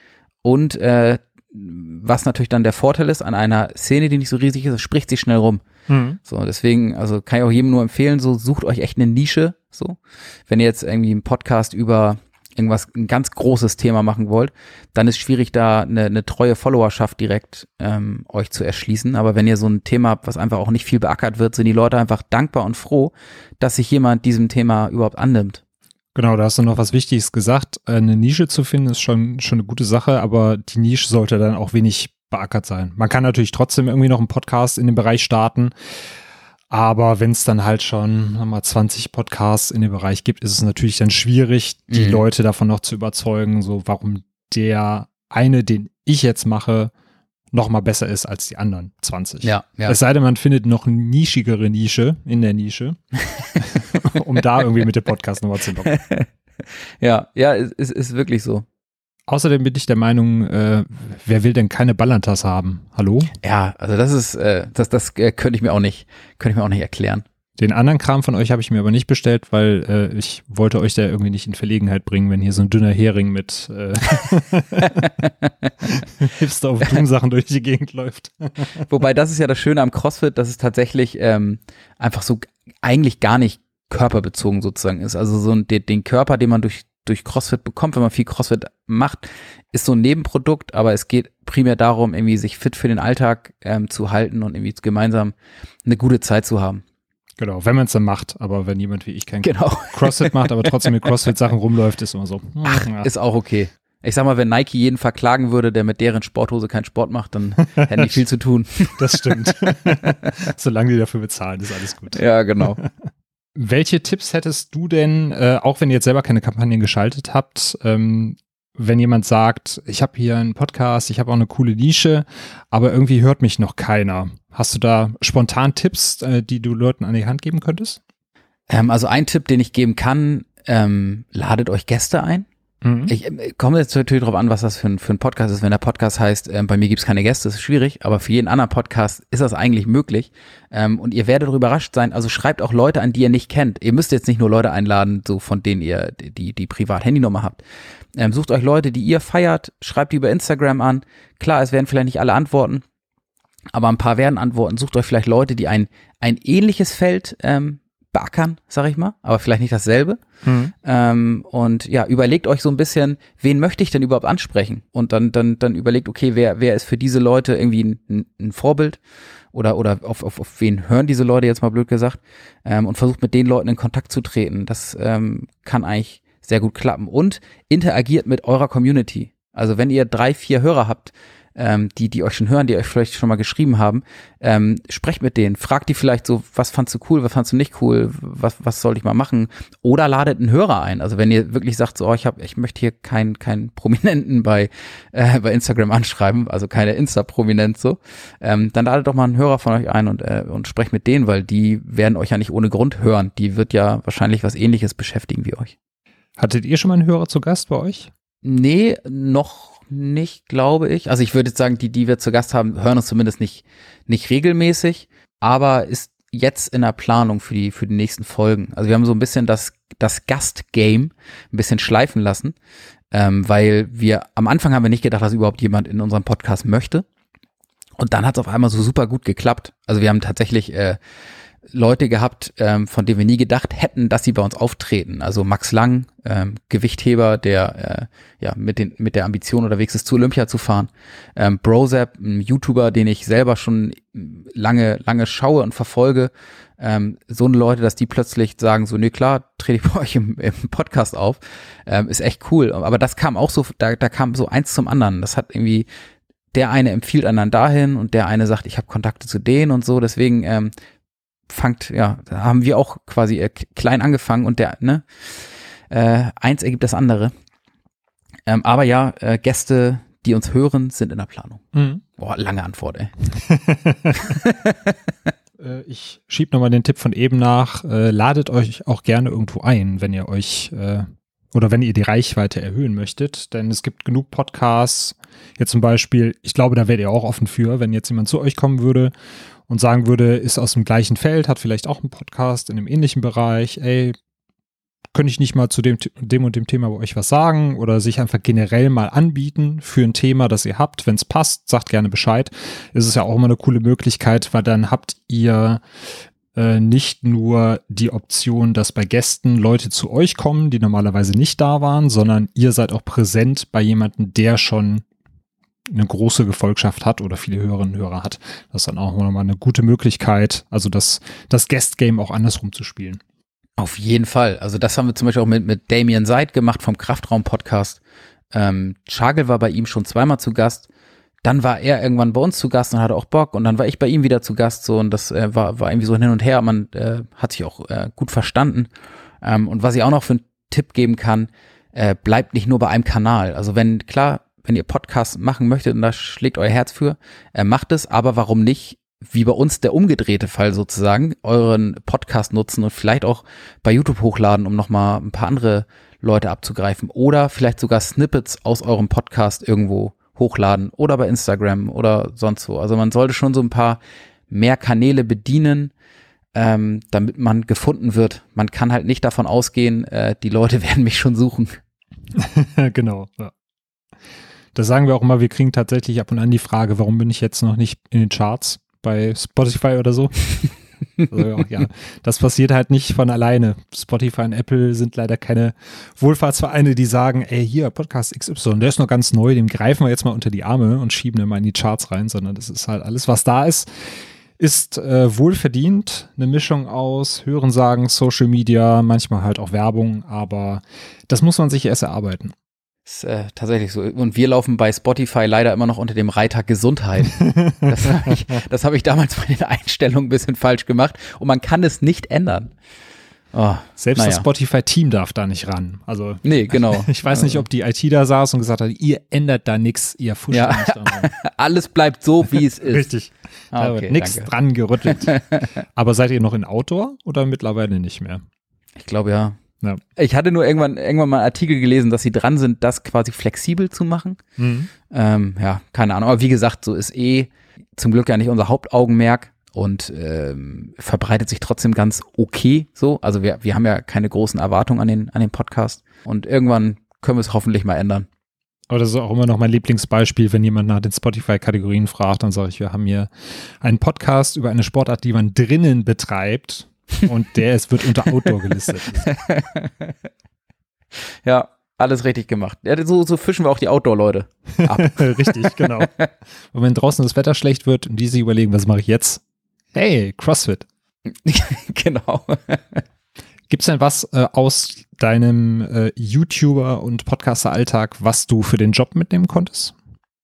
und äh, was natürlich dann der Vorteil ist an einer Szene, die nicht so riesig ist, spricht sich schnell rum. Mhm. So, deswegen, also kann ich auch jedem nur empfehlen, so sucht euch echt eine Nische, so. Wenn ihr jetzt irgendwie einen Podcast über irgendwas, ein ganz großes Thema machen wollt, dann ist schwierig, da eine, eine treue Followerschaft direkt ähm, euch zu erschließen. Aber wenn ihr so ein Thema habt, was einfach auch nicht viel beackert wird, sind die Leute einfach dankbar und froh, dass sich jemand diesem Thema überhaupt annimmt. Genau, da hast du noch was Wichtiges gesagt. Eine Nische zu finden ist schon, schon eine gute Sache, aber die Nische sollte dann auch wenig beackert sein. Man kann natürlich trotzdem irgendwie noch einen Podcast in dem Bereich starten. Aber wenn es dann halt schon mal 20 Podcasts in dem Bereich gibt, ist es natürlich dann schwierig, die mhm. Leute davon noch zu überzeugen, so warum der eine, den ich jetzt mache, noch mal besser ist als die anderen 20. Ja, ja. Es sei denn, man findet noch nischigere Nische in der Nische, um da irgendwie mit dem Podcast nochmal zu locken. Ja, ja, es ist, ist wirklich so. Außerdem bin ich der Meinung, äh, wer will denn keine Ballantas haben? Hallo? Ja, also das ist, äh, das, das äh, könnte ich mir auch nicht, könnte ich mir auch nicht erklären. Den anderen Kram von euch habe ich mir aber nicht bestellt, weil äh, ich wollte euch da irgendwie nicht in Verlegenheit bringen, wenn hier so ein dünner Hering mit äh, Hipster auf Doom-Sachen durch die Gegend läuft. Wobei das ist ja das Schöne am CrossFit, dass es tatsächlich ähm, einfach so eigentlich gar nicht körperbezogen sozusagen ist. Also so ein, den, den Körper, den man durch durch CrossFit bekommt, wenn man viel CrossFit macht, ist so ein Nebenprodukt, aber es geht primär darum, irgendwie sich fit für den Alltag ähm, zu halten und irgendwie gemeinsam eine gute Zeit zu haben. Genau, wenn man es dann macht, aber wenn jemand wie ich kein genau. CrossFit macht, aber trotzdem mit CrossFit-Sachen rumläuft, ist immer so. Hm, Ach, ja. ist auch okay. Ich sag mal, wenn Nike jeden verklagen würde, der mit deren Sporthose keinen Sport macht, dann hätten die viel zu tun. Das stimmt. Solange die dafür bezahlen, ist alles gut. Ja, genau. Welche Tipps hättest du denn, äh, auch wenn ihr jetzt selber keine Kampagnen geschaltet habt, ähm, wenn jemand sagt, ich habe hier einen Podcast, ich habe auch eine coole Nische, aber irgendwie hört mich noch keiner. Hast du da spontan Tipps, äh, die du Leuten an die Hand geben könntest? Ähm, also ein Tipp, den ich geben kann, ähm, ladet euch Gäste ein. Mhm. Ich äh, komme jetzt natürlich darauf an, was das für ein, für ein Podcast ist. Wenn der Podcast heißt, äh, bei mir gibt's keine Gäste, ist schwierig, aber für jeden anderen Podcast ist das eigentlich möglich. Ähm, und ihr werdet überrascht sein. Also schreibt auch Leute an, die ihr nicht kennt. Ihr müsst jetzt nicht nur Leute einladen, so von denen ihr die, die Privat-Handynummer habt. Ähm, sucht euch Leute, die ihr feiert, schreibt die über Instagram an. Klar, es werden vielleicht nicht alle antworten, aber ein paar werden antworten. Sucht euch vielleicht Leute, die ein, ein ähnliches Feld ähm, beackern, sag ich mal, aber vielleicht nicht dasselbe. Mhm. Ähm, und ja, überlegt euch so ein bisschen, wen möchte ich denn überhaupt ansprechen? Und dann, dann, dann überlegt, okay, wer, wer ist für diese Leute irgendwie ein, ein Vorbild? Oder, oder auf, auf, auf wen hören diese Leute jetzt mal blöd gesagt? Ähm, und versucht mit den Leuten in Kontakt zu treten. Das ähm, kann eigentlich sehr gut klappen. Und interagiert mit eurer Community. Also wenn ihr drei, vier Hörer habt, ähm, die, die euch schon hören, die euch vielleicht schon mal geschrieben haben, ähm, sprecht mit denen, fragt die vielleicht so, was fandst du cool, was fandst du nicht cool, was, was soll ich mal machen? Oder ladet einen Hörer ein. Also wenn ihr wirklich sagt, so, oh, ich hab, ich möchte hier keinen keinen Prominenten bei, äh, bei Instagram anschreiben, also keine Insta-Prominenz so, ähm, dann ladet doch mal einen Hörer von euch ein und, äh, und sprecht mit denen, weil die werden euch ja nicht ohne Grund hören. Die wird ja wahrscheinlich was ähnliches beschäftigen wie euch. Hattet ihr schon mal einen Hörer zu Gast bei euch? Nee, noch nicht, glaube ich. Also ich würde sagen, die, die wir zu Gast haben, hören uns zumindest nicht, nicht regelmäßig, aber ist jetzt in der Planung für die, für die nächsten Folgen. Also wir haben so ein bisschen das, das Gastgame ein bisschen schleifen lassen, ähm, weil wir am Anfang haben wir nicht gedacht, dass überhaupt jemand in unserem Podcast möchte. Und dann hat es auf einmal so super gut geklappt. Also wir haben tatsächlich äh, Leute gehabt, ähm, von denen wir nie gedacht hätten, dass sie bei uns auftreten. Also Max Lang, ähm, Gewichtheber, der äh, ja mit den mit der Ambition unterwegs ist, zu Olympia zu fahren. Ähm, Brozap, ein YouTuber, den ich selber schon lange lange schaue und verfolge. Ähm, so eine Leute, dass die plötzlich sagen so, nee klar, trete ich bei euch im, im Podcast auf, ähm, ist echt cool. Aber das kam auch so, da, da kam so eins zum anderen. Das hat irgendwie der eine empfiehlt anderen dahin und der eine sagt, ich habe Kontakte zu denen und so. Deswegen ähm, fangt, ja, da haben wir auch quasi klein angefangen und der, ne, äh, eins ergibt das andere. Ähm, aber ja, äh, Gäste, die uns hören, sind in der Planung. Mhm. Boah, lange Antwort, ey. äh, ich schiebe nochmal den Tipp von eben nach. Äh, ladet euch auch gerne irgendwo ein, wenn ihr euch äh, oder wenn ihr die Reichweite erhöhen möchtet. Denn es gibt genug Podcasts. Jetzt zum Beispiel, ich glaube, da werdet ihr auch offen für, wenn jetzt jemand zu euch kommen würde und sagen würde, ist aus dem gleichen Feld, hat vielleicht auch einen Podcast in einem ähnlichen Bereich, ey, könnte ich nicht mal zu dem, dem und dem Thema bei euch was sagen oder sich einfach generell mal anbieten für ein Thema, das ihr habt. Wenn es passt, sagt gerne Bescheid. Es ist ja auch immer eine coole Möglichkeit, weil dann habt ihr äh, nicht nur die Option, dass bei Gästen Leute zu euch kommen, die normalerweise nicht da waren, sondern ihr seid auch präsent bei jemandem, der schon eine große Gefolgschaft hat oder viele Hörerinnen und Hörer hat. Das ist dann auch nochmal eine gute Möglichkeit, also das, das Guest-Game auch andersrum zu spielen. Auf jeden Fall. Also das haben wir zum Beispiel auch mit, mit Damien Seid gemacht vom Kraftraum-Podcast. Ähm, Schagel war bei ihm schon zweimal zu Gast. Dann war er irgendwann bei uns zu Gast und hatte auch Bock. Und dann war ich bei ihm wieder zu Gast. So und das äh, war, war irgendwie so hin und her. Man äh, hat sich auch äh, gut verstanden. Ähm, und was ich auch noch für einen Tipp geben kann, äh, bleibt nicht nur bei einem Kanal. Also wenn, klar, wenn ihr Podcasts machen möchtet und da schlägt euer Herz für, äh, macht es, aber warum nicht wie bei uns der umgedrehte Fall sozusagen, euren Podcast nutzen und vielleicht auch bei YouTube hochladen, um nochmal ein paar andere Leute abzugreifen oder vielleicht sogar Snippets aus eurem Podcast irgendwo hochladen oder bei Instagram oder sonst wo. Also man sollte schon so ein paar mehr Kanäle bedienen, ähm, damit man gefunden wird. Man kann halt nicht davon ausgehen, äh, die Leute werden mich schon suchen. genau. Ja. Das sagen wir auch immer, wir kriegen tatsächlich ab und an die Frage, warum bin ich jetzt noch nicht in den Charts? bei Spotify oder so. also, ja, das passiert halt nicht von alleine. Spotify und Apple sind leider keine Wohlfahrtsvereine, die sagen, ey, hier, Podcast XY, der ist noch ganz neu, dem greifen wir jetzt mal unter die Arme und schieben ihn mal in die Charts rein, sondern das ist halt alles, was da ist, ist äh, wohlverdient. Eine Mischung aus Hörensagen, Social Media, manchmal halt auch Werbung, aber das muss man sich erst erarbeiten. Ist äh, tatsächlich so. Und wir laufen bei Spotify leider immer noch unter dem Reiter Gesundheit. Das habe ich, hab ich damals bei den Einstellungen ein bisschen falsch gemacht. Und man kann es nicht ändern. Oh, Selbst naja. das Spotify-Team darf da nicht ran. Also, nee, genau. Ich weiß nicht, ob die IT da saß und gesagt hat, ihr ändert da nichts, ihr fuscht ja. nicht. Alles bleibt so, wie es ist. Richtig. Ah, da okay, wird nichts dran gerüttelt. Aber seid ihr noch in Outdoor oder mittlerweile nicht mehr? Ich glaube ja. Ja. Ich hatte nur irgendwann, irgendwann mal einen Artikel gelesen, dass sie dran sind, das quasi flexibel zu machen. Mhm. Ähm, ja, keine Ahnung. Aber wie gesagt, so ist eh zum Glück ja nicht unser Hauptaugenmerk und ähm, verbreitet sich trotzdem ganz okay so. Also wir, wir haben ja keine großen Erwartungen an den, an den Podcast. Und irgendwann können wir es hoffentlich mal ändern. Aber das ist auch immer noch mein Lieblingsbeispiel, wenn jemand nach den Spotify-Kategorien fragt, dann sage ich, wir haben hier einen Podcast über eine Sportart, die man drinnen betreibt und der ist, wird unter Outdoor gelistet. ja, alles richtig gemacht. Ja, so, so fischen wir auch die Outdoor-Leute ab. richtig, genau. Und wenn draußen das Wetter schlecht wird und die sich überlegen, was mache ich jetzt? Hey, CrossFit. genau. Gibt es denn was äh, aus deinem äh, YouTuber- und Podcaster-Alltag, was du für den Job mitnehmen konntest?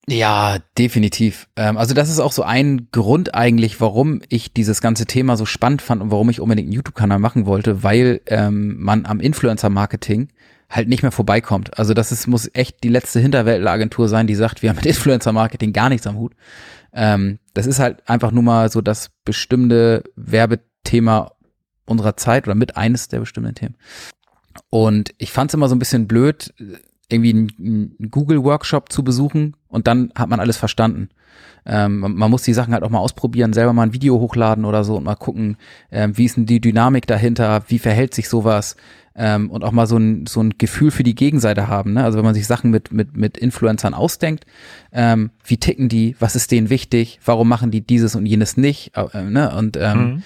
Ja, definitiv. Ähm, also das ist auch so ein Grund eigentlich, warum ich dieses ganze Thema so spannend fand und warum ich unbedingt einen YouTube-Kanal machen wollte, weil ähm, man am Influencer-Marketing halt nicht mehr vorbeikommt. Also das ist, muss echt die letzte Hinterwäldleragentur sein, die sagt, wir haben mit Influencer-Marketing gar nichts am Hut. Ähm, das ist halt einfach nur mal so das bestimmte Werbethema unserer Zeit oder mit eines der bestimmten Themen. Und ich fand es immer so ein bisschen blöd, irgendwie einen Google-Workshop zu besuchen und dann hat man alles verstanden. Ähm, man muss die Sachen halt auch mal ausprobieren, selber mal ein Video hochladen oder so und mal gucken, ähm, wie ist denn die Dynamik dahinter, wie verhält sich sowas ähm, und auch mal so ein, so ein Gefühl für die Gegenseite haben. Ne? Also wenn man sich Sachen mit, mit, mit Influencern ausdenkt, ähm, wie ticken die, was ist denen wichtig, warum machen die dieses und jenes nicht äh, ne? und ähm, mhm.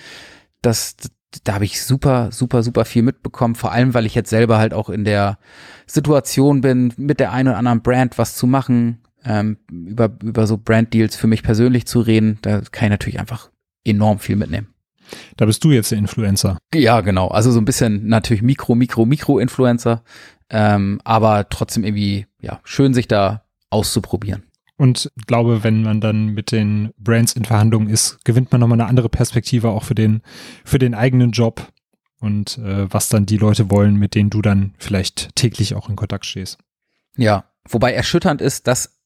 das, da habe ich super, super, super viel mitbekommen, vor allem weil ich jetzt selber halt auch in der Situation bin, mit der einen oder anderen Brand was zu machen, ähm, über, über so Brand-Deals für mich persönlich zu reden. Da kann ich natürlich einfach enorm viel mitnehmen. Da bist du jetzt der Influencer. Ja, genau. Also so ein bisschen natürlich Mikro, Mikro, Mikro-Influencer, ähm, aber trotzdem irgendwie, ja, schön sich da auszuprobieren. Und glaube, wenn man dann mit den Brands in Verhandlungen ist, gewinnt man nochmal eine andere Perspektive auch für den, für den eigenen Job und äh, was dann die Leute wollen, mit denen du dann vielleicht täglich auch in Kontakt stehst. Ja, wobei erschütternd ist, dass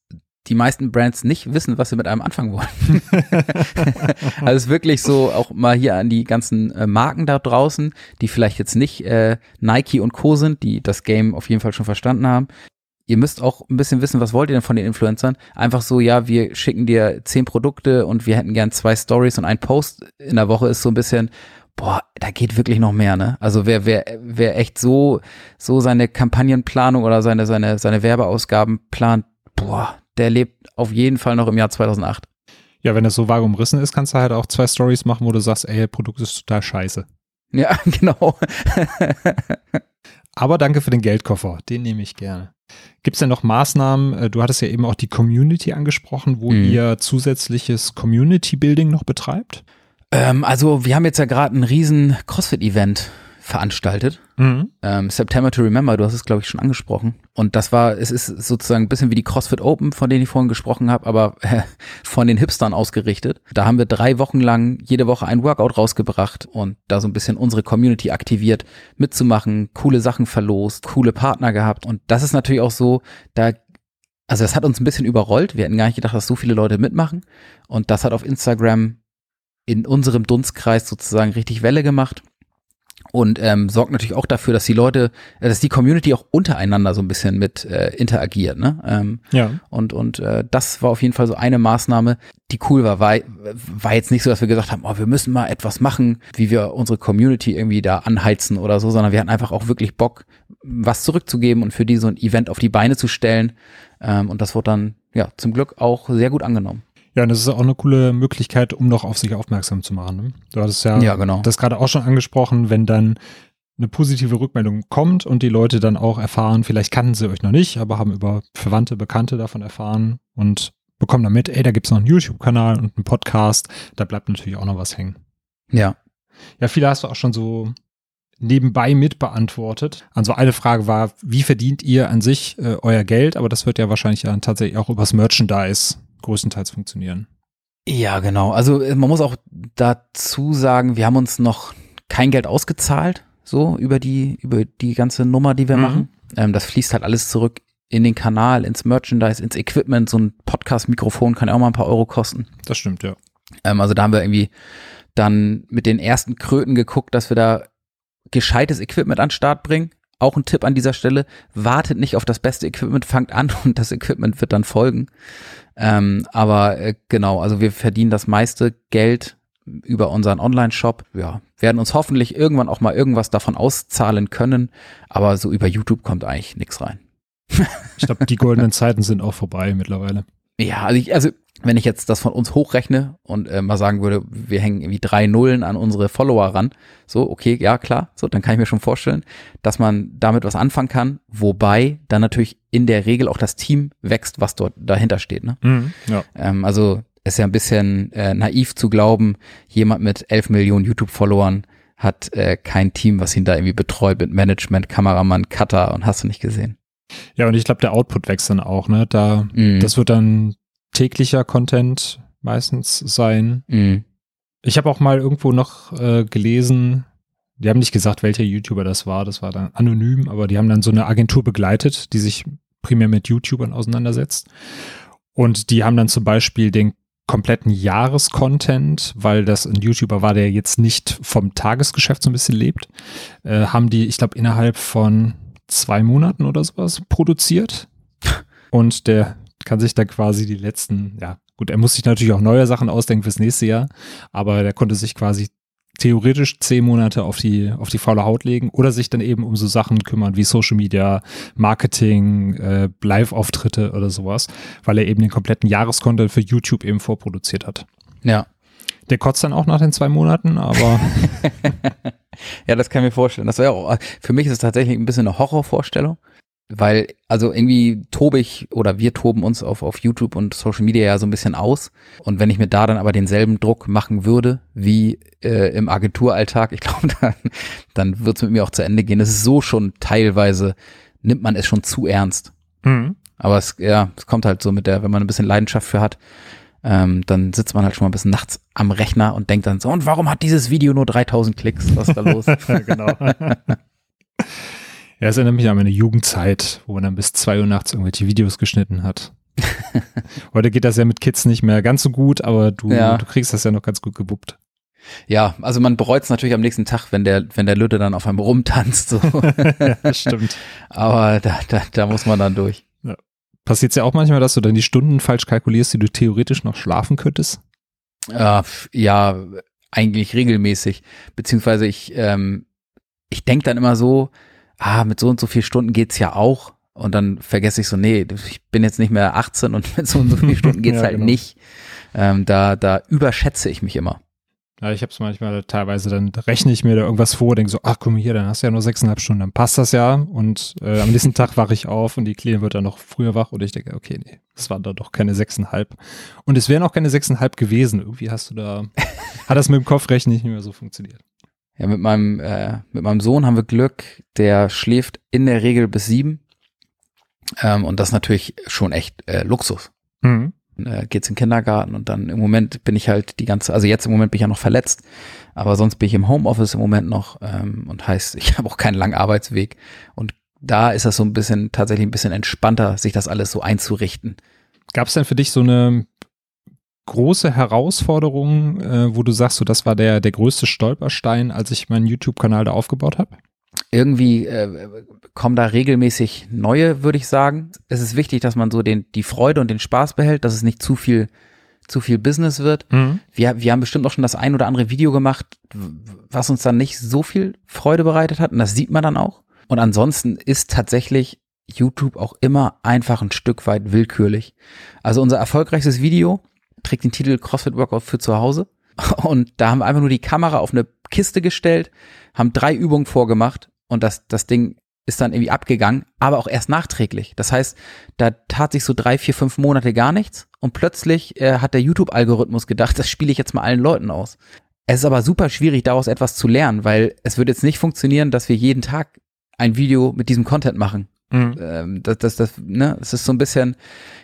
die meisten Brands nicht wissen, was sie mit einem anfangen wollen. also es ist wirklich so, auch mal hier an die ganzen äh, Marken da draußen, die vielleicht jetzt nicht äh, Nike und Co. sind, die das Game auf jeden Fall schon verstanden haben. Ihr müsst auch ein bisschen wissen, was wollt ihr denn von den Influencern? Einfach so, ja, wir schicken dir zehn Produkte und wir hätten gern zwei Stories und ein Post in der Woche ist so ein bisschen, boah, da geht wirklich noch mehr, ne? Also wer, wer, wer echt so, so seine Kampagnenplanung oder seine, seine, seine Werbeausgaben plant, boah, der lebt auf jeden Fall noch im Jahr 2008. Ja, wenn das so vage umrissen ist, kannst du halt auch zwei Stories machen, wo du sagst, ey, Produkt ist total scheiße. Ja, genau. Aber danke für den Geldkoffer, den nehme ich gerne. Gibt es denn noch Maßnahmen? Äh, du hattest ja eben auch die Community angesprochen, wo mhm. ihr zusätzliches Community Building noch betreibt. Ähm, also wir haben jetzt ja gerade ein riesen CrossFit-Event veranstaltet. Mhm. Ähm, September to Remember, du hast es, glaube ich, schon angesprochen. Und das war, es ist sozusagen ein bisschen wie die CrossFit Open, von denen ich vorhin gesprochen habe, aber äh, von den Hipstern ausgerichtet. Da haben wir drei Wochen lang jede Woche ein Workout rausgebracht und da so ein bisschen unsere Community aktiviert, mitzumachen, coole Sachen verlost, coole Partner gehabt. Und das ist natürlich auch so, da also es hat uns ein bisschen überrollt. Wir hätten gar nicht gedacht, dass so viele Leute mitmachen. Und das hat auf Instagram in unserem Dunstkreis sozusagen richtig Welle gemacht und ähm, sorgt natürlich auch dafür, dass die Leute, äh, dass die Community auch untereinander so ein bisschen mit äh, interagiert. Ne? Ähm, ja. Und und äh, das war auf jeden Fall so eine Maßnahme, die cool war. War, war jetzt nicht so, dass wir gesagt haben, oh, wir müssen mal etwas machen, wie wir unsere Community irgendwie da anheizen oder so, sondern wir hatten einfach auch wirklich Bock, was zurückzugeben und für die so ein Event auf die Beine zu stellen. Ähm, und das wurde dann ja zum Glück auch sehr gut angenommen. Ja, und das ist auch eine coole Möglichkeit, um noch auf sich aufmerksam zu machen. Ne? Du hattest ja, ja genau. das gerade auch schon angesprochen, wenn dann eine positive Rückmeldung kommt und die Leute dann auch erfahren, vielleicht kannten sie euch noch nicht, aber haben über Verwandte, Bekannte davon erfahren und bekommen damit, ey, da gibt's noch einen YouTube-Kanal und einen Podcast, da bleibt natürlich auch noch was hängen. Ja. Ja, viele hast du auch schon so nebenbei mit beantwortet. Also eine Frage war, wie verdient ihr an sich äh, euer Geld? Aber das wird ja wahrscheinlich dann tatsächlich auch übers Merchandise größtenteils funktionieren. Ja, genau. Also äh, man muss auch dazu sagen, wir haben uns noch kein Geld ausgezahlt, so über die, über die ganze Nummer, die wir mhm. machen. Ähm, das fließt halt alles zurück in den Kanal, ins Merchandise, ins Equipment. So ein Podcast-Mikrofon kann ja auch mal ein paar Euro kosten. Das stimmt, ja. Ähm, also da haben wir irgendwie dann mit den ersten Kröten geguckt, dass wir da gescheites Equipment an den Start bringen. Auch ein Tipp an dieser Stelle, wartet nicht auf das beste Equipment, fangt an und das Equipment wird dann folgen. Ähm, aber äh, genau, also wir verdienen das meiste Geld über unseren Online-Shop. Ja, werden uns hoffentlich irgendwann auch mal irgendwas davon auszahlen können, aber so über YouTube kommt eigentlich nichts rein. ich glaube, die goldenen Zeiten sind auch vorbei mittlerweile. Ja, also ich, also wenn ich jetzt das von uns hochrechne und äh, mal sagen würde, wir hängen irgendwie drei Nullen an unsere Follower ran, so, okay, ja, klar, so, dann kann ich mir schon vorstellen, dass man damit was anfangen kann, wobei dann natürlich in der Regel auch das Team wächst, was dort dahinter steht. Ne? Mhm, ja. ähm, also ist ja ein bisschen äh, naiv zu glauben, jemand mit elf Millionen YouTube-Followern hat äh, kein Team, was ihn da irgendwie betreut mit Management, Kameramann, Cutter und hast du nicht gesehen. Ja, und ich glaube, der Output wächst dann auch, ne? Da, mhm. das wird dann täglicher Content meistens sein. Mhm. Ich habe auch mal irgendwo noch äh, gelesen, die haben nicht gesagt, welcher YouTuber das war, das war dann anonym, aber die haben dann so eine Agentur begleitet, die sich primär mit YouTubern auseinandersetzt. Und die haben dann zum Beispiel den kompletten Jahrescontent, weil das ein YouTuber war, der jetzt nicht vom Tagesgeschäft so ein bisschen lebt, äh, haben die, ich glaube, innerhalb von zwei Monaten oder sowas produziert. Und der kann sich dann quasi die letzten, ja, gut, er muss sich natürlich auch neue Sachen ausdenken fürs nächste Jahr, aber der konnte sich quasi theoretisch zehn Monate auf die, auf die faule Haut legen oder sich dann eben um so Sachen kümmern wie Social Media, Marketing, äh, Live-Auftritte oder sowas, weil er eben den kompletten Jahrescontent für YouTube eben vorproduziert hat. Ja. Der kotzt dann auch nach den zwei Monaten, aber. ja, das kann ich mir vorstellen. Das wäre auch, für mich ist es tatsächlich ein bisschen eine Horrorvorstellung. Weil, also irgendwie tobe ich oder wir toben uns auf, auf YouTube und Social Media ja so ein bisschen aus. Und wenn ich mir da dann aber denselben Druck machen würde, wie äh, im Agenturalltag, ich glaube, dann, dann wird es mit mir auch zu Ende gehen. Es ist so schon teilweise, nimmt man es schon zu ernst. Mhm. Aber es, ja, es kommt halt so mit der, wenn man ein bisschen Leidenschaft für hat, ähm, dann sitzt man halt schon mal ein bisschen nachts am Rechner und denkt dann so, und warum hat dieses Video nur 3000 Klicks? Was ist da los? genau. Ja, es erinnert mich an meine Jugendzeit, wo man dann bis zwei Uhr nachts irgendwelche Videos geschnitten hat. Heute geht das ja mit Kids nicht mehr ganz so gut, aber du, Ja. du kriegst das ja noch ganz gut gewuppt. Ja, also man bereut es natürlich am nächsten Tag, wenn der, wenn der Lütte dann auf einem rumtanzt. So. ja, stimmt. Aber da, da, da muss man dann durch. Passiert es ja auch manchmal, dass du dann die Stunden falsch kalkulierst, die du theoretisch noch schlafen könntest? Äh, ja, eigentlich regelmäßig. Beziehungsweise ich, ähm, ich denke dann immer so, ah, mit so und so viel Stunden geht's ja auch. Und dann vergesse ich so, nee, ich bin jetzt nicht mehr 18 und mit so und so vielen Stunden geht's Ja, halt genau. nicht. Ähm, da, da überschätze ich mich immer. Ja, ich habe es manchmal teilweise, dann rechne ich mir da irgendwas vor, denke so, ach guck mal hier, dann hast du ja nur sechseinhalb Stunden, dann passt das ja. Und äh, am nächsten Tag wache ich auf und die Kleine wird dann noch früher wach und ich denke, okay, nee, das waren da doch keine sechseinhalb. Und es wären auch keine sechseinhalb gewesen. Irgendwie hast du da, hat das mit dem Kopfrechnen nicht mehr so funktioniert. Ja, mit meinem, äh, mit meinem Sohn haben wir Glück, der schläft in der Regel bis sieben. Ähm, und das ist natürlich schon echt äh, Luxus. Mhm. äh, geht's in den Kindergarten und dann im Moment bin ich halt die ganze, also jetzt im Moment bin ich ja noch verletzt, aber sonst bin ich im Homeoffice im Moment noch ähm, und heißt, ich habe auch keinen langen Arbeitsweg und da ist das so ein bisschen tatsächlich ein bisschen entspannter, sich das alles so einzurichten. Gab es denn für dich so eine große Herausforderung, äh, wo du sagst, so das war der, der größte Stolperstein, als ich meinen YouTube-Kanal da aufgebaut habe? Irgendwie äh, kommen da regelmäßig neue, würde ich sagen. Es ist wichtig, dass man so den die Freude und den Spaß behält, dass es nicht zu viel zu viel Business wird. wir, wir haben bestimmt auch schon das ein oder andere Video gemacht, was uns dann nicht so viel Freude bereitet hat. Und das sieht man dann auch. Und ansonsten ist tatsächlich YouTube auch immer einfach ein Stück weit willkürlich. Also unser erfolgreichstes Video trägt den Titel CrossFit Workout für zu Hause. Und da haben wir einfach nur die Kamera auf eine Kiste gestellt, haben drei Übungen vorgemacht und das, das Ding ist dann irgendwie abgegangen, aber auch erst nachträglich. Das heißt, da tat sich so drei, vier, fünf Monate gar nichts und plötzlich äh, hat der YouTube-Algorithmus gedacht, das spiele ich jetzt mal allen Leuten aus. Es ist aber super schwierig, daraus etwas zu lernen, weil es wird jetzt nicht funktionieren, dass wir jeden Tag ein Video mit diesem Content machen. Mhm. Ähm, das, das, das, ne, es ist so ein bisschen,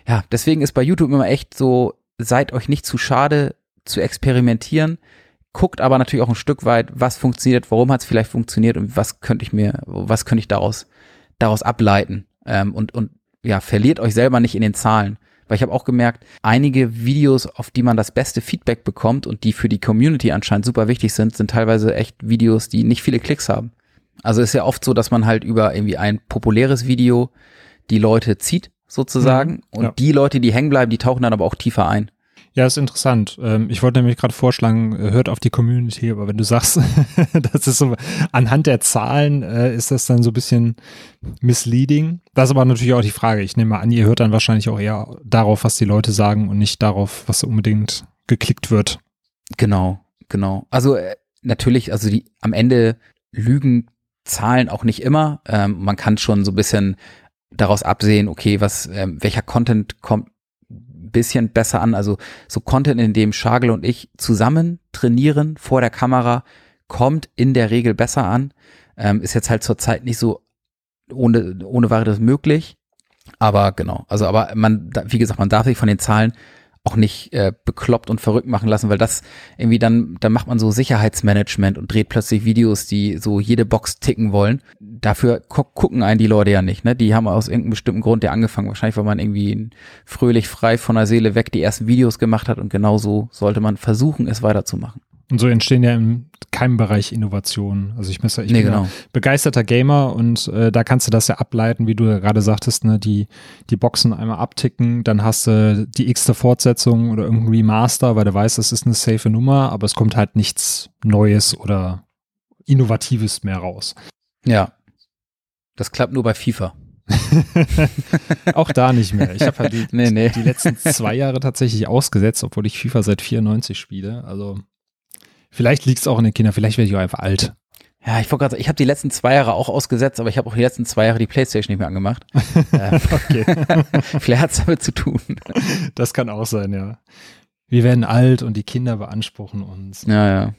ja, deswegen ist bei YouTube immer echt so, seid euch nicht zu schade zu experimentieren, guckt aber natürlich auch ein Stück weit, was funktioniert, warum hat es vielleicht funktioniert und was könnte ich mir, was könnte ich daraus, daraus ableiten ähm, und, und ja, verliert euch selber nicht in den Zahlen. Weil ich habe auch gemerkt, einige Videos, auf die man das beste Feedback bekommt und die für die Community anscheinend super wichtig sind, sind teilweise echt Videos, die nicht viele Klicks haben. Also ist ja oft so, dass man halt über irgendwie ein populäres Video die Leute zieht, sozusagen. Mhm, und ja. die Leute, die hängen bleiben, die tauchen dann aber auch tiefer ein. Ja, ist interessant. Ähm, Ich wollte nämlich gerade vorschlagen, äh, hört auf die Community, aber wenn du sagst, das ist so, anhand der Zahlen äh, ist das dann so ein bisschen misleading. Das ist aber natürlich auch die Frage. Ich nehme mal an, ihr hört dann wahrscheinlich auch eher darauf, was die Leute sagen und nicht darauf, was unbedingt geklickt wird. Genau, genau. Also äh, natürlich, also die am Ende lügen Zahlen auch nicht immer. Ähm, man kann schon so ein bisschen daraus absehen, okay, was, ähm, welcher Content kommt bisschen besser an. Also so Content, in dem Schagel und ich zusammen trainieren vor der Kamera, kommt in der Regel besser an. Ähm, ist jetzt halt zurzeit nicht so ohne, ohne weiteres möglich. Aber genau, also aber man, wie gesagt, man darf sich von den Zahlen auch nicht äh, bekloppt und verrückt machen lassen, weil das irgendwie dann, dann macht man so Sicherheitsmanagement und dreht plötzlich Videos, die so jede Box ticken wollen. Dafür gu gucken einen die Leute ja nicht, ne? Die haben aus irgendeinem bestimmten Grund ja angefangen. Wahrscheinlich, weil man irgendwie fröhlich frei von der Seele weg die ersten Videos gemacht hat und genauso sollte man versuchen, es weiterzumachen. Und so entstehen ja in keinem Bereich Innovationen. Also ich, muss, ja- ich Nee, bin genau. begeisterter Gamer und äh, da kannst du das ja ableiten, wie du gerade sagtest, ne, die, die Boxen einmal abticken, dann hast du die x-te Fortsetzung oder irgendein Remaster, weil du weißt, das ist eine safe Nummer, aber es kommt halt nichts Neues oder Innovatives mehr raus. Ja. Das klappt nur bei FIFA. Auch da nicht mehr. Ich habe halt die, Nee, nee. die letzten zwei Jahre tatsächlich ausgesetzt, obwohl ich FIFA seit 94 spiele. Also vielleicht liegt es auch in den Kindern, vielleicht werde ich auch einfach alt. Ja, ich wollte gerade sagen, ich habe die letzten zwei Jahre auch ausgesetzt, aber ich habe auch die letzten zwei Jahre die Playstation nicht mehr angemacht. ähm, Okay. vielleicht hat's damit zu tun. Das kann auch sein, ja. Wir werden alt und die Kinder beanspruchen uns. Ja, ja.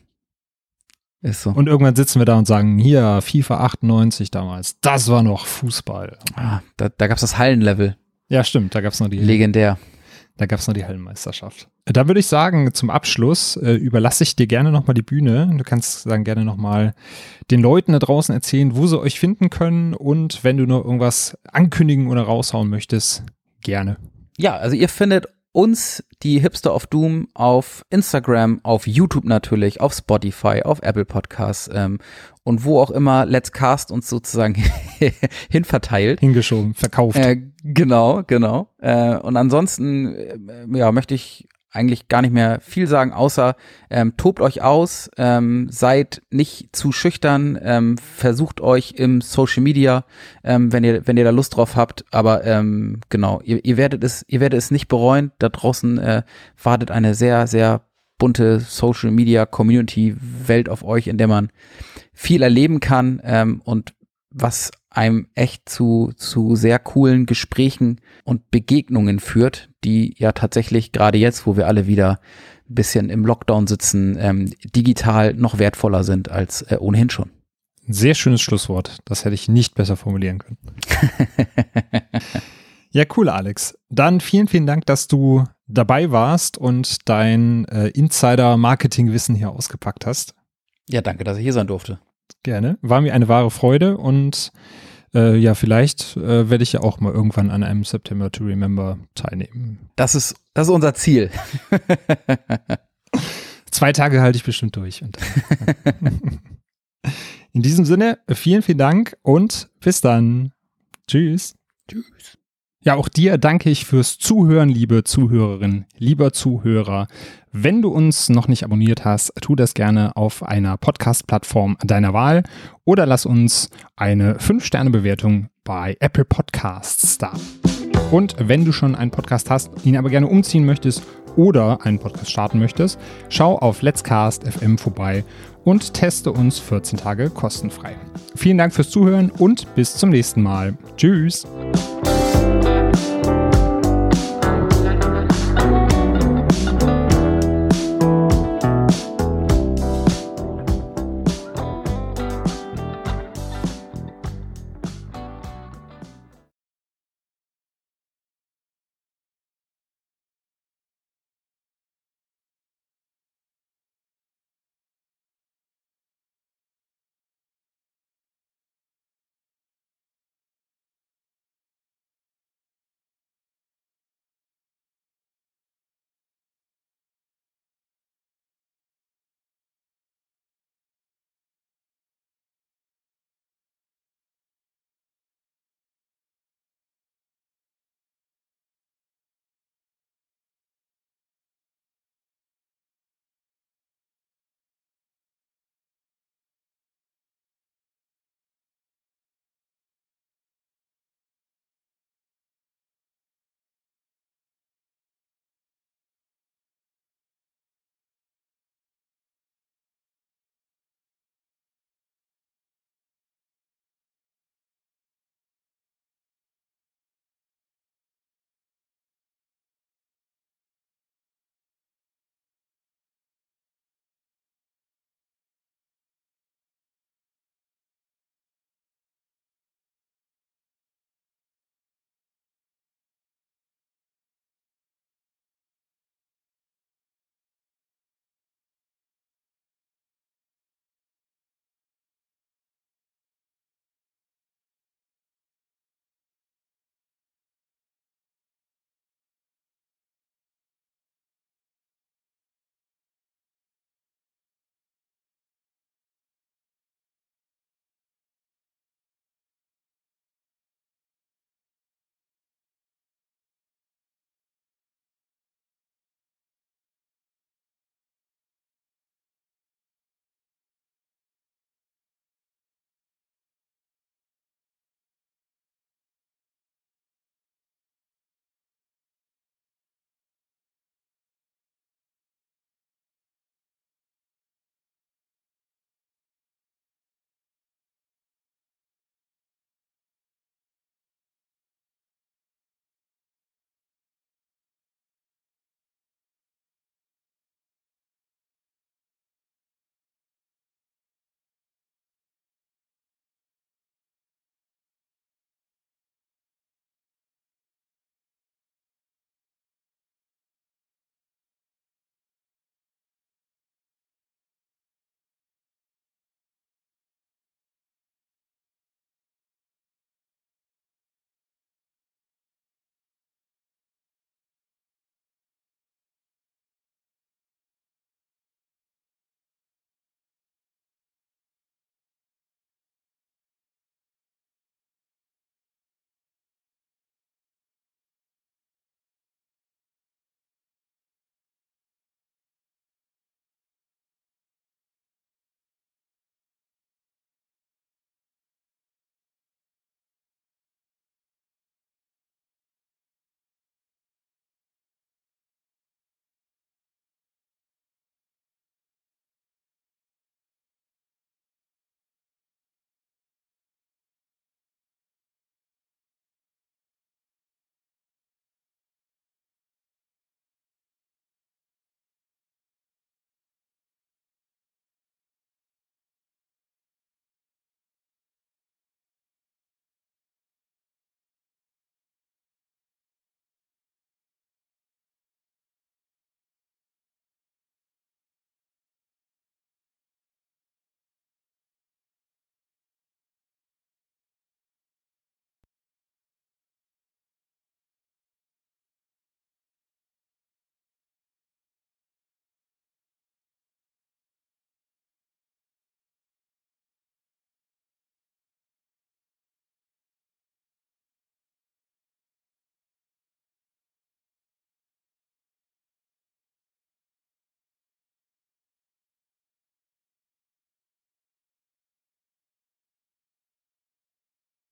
Ist so. Und irgendwann sitzen wir da und sagen, hier, FIFA 98 damals, das war noch Fußball. Ah, da da gab's das Hallenlevel. Ja, stimmt, da gab's noch die, Legendär. Da gab's noch die Hallenmeisterschaft. Da würde ich sagen, zum Abschluss äh, überlasse ich dir gerne nochmal die Bühne. Du kannst dann gerne nochmal den Leuten da draußen erzählen, wo sie euch finden können und wenn du noch irgendwas ankündigen oder raushauen möchtest, gerne. ja, also ihr findet uns, die Hipster of Doom, auf Instagram, auf YouTube natürlich, auf Spotify, auf Apple Podcasts ähm, und wo auch immer Let's Cast uns sozusagen hinverteilt. Hingeschoben, verkauft. Äh, genau, genau. Äh, und ansonsten äh, ja, möchte ich eigentlich gar nicht mehr viel sagen, außer ähm, tobt euch aus, ähm, seid nicht zu schüchtern, ähm, versucht euch im Social Media, ähm, wenn ihr wenn ihr da Lust drauf habt. Aber ähm, genau, ihr, ihr werdet es ihr werdet es nicht bereuen. Da draußen äh, wartet eine sehr sehr bunte Social Media Community Welt auf euch, in der man viel erleben kann ähm, und was einem echt zu, zu sehr coolen Gesprächen und Begegnungen führt, die ja tatsächlich gerade jetzt, wo wir alle wieder ein bisschen im Lockdown sitzen, ähm, digital noch wertvoller sind als äh, ohnehin schon. Sehr schönes Schlusswort. Das hätte ich nicht besser formulieren können. ja, cool, Alex. Dann vielen, vielen Dank, dass du dabei warst und dein äh, Insider-Marketing-Wissen hier ausgepackt hast. Ja, danke, dass ich hier sein durfte. Gerne. War mir eine wahre Freude und äh, ja, vielleicht äh, werde ich ja auch mal irgendwann an einem September to Remember teilnehmen. Das ist, das ist unser Ziel. Zwei Tage halte ich bestimmt durch. In diesem Sinne, vielen, vielen Dank und bis dann. Tschüss. Tschüss. Ja, auch dir danke ich fürs Zuhören, liebe Zuhörerin, lieber Zuhörer. Wenn du uns noch nicht abonniert hast, tu das gerne auf einer Podcast-Plattform deiner Wahl oder lass uns eine 5-Sterne-Bewertung bei Apple Podcasts da. Und wenn du schon einen Podcast hast, ihn aber gerne umziehen möchtest oder einen Podcast starten möchtest, schau auf Let's Cast FM vorbei und teste uns 14 Tage kostenfrei. Vielen Dank fürs Zuhören und bis zum nächsten Mal. Tschüss.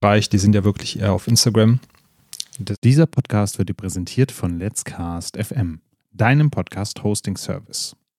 Bereich, die sind ja wirklich eher auf Instagram. Dieser Podcast wird dir präsentiert von Let's Cast FM, deinem Podcast-Hosting-Service.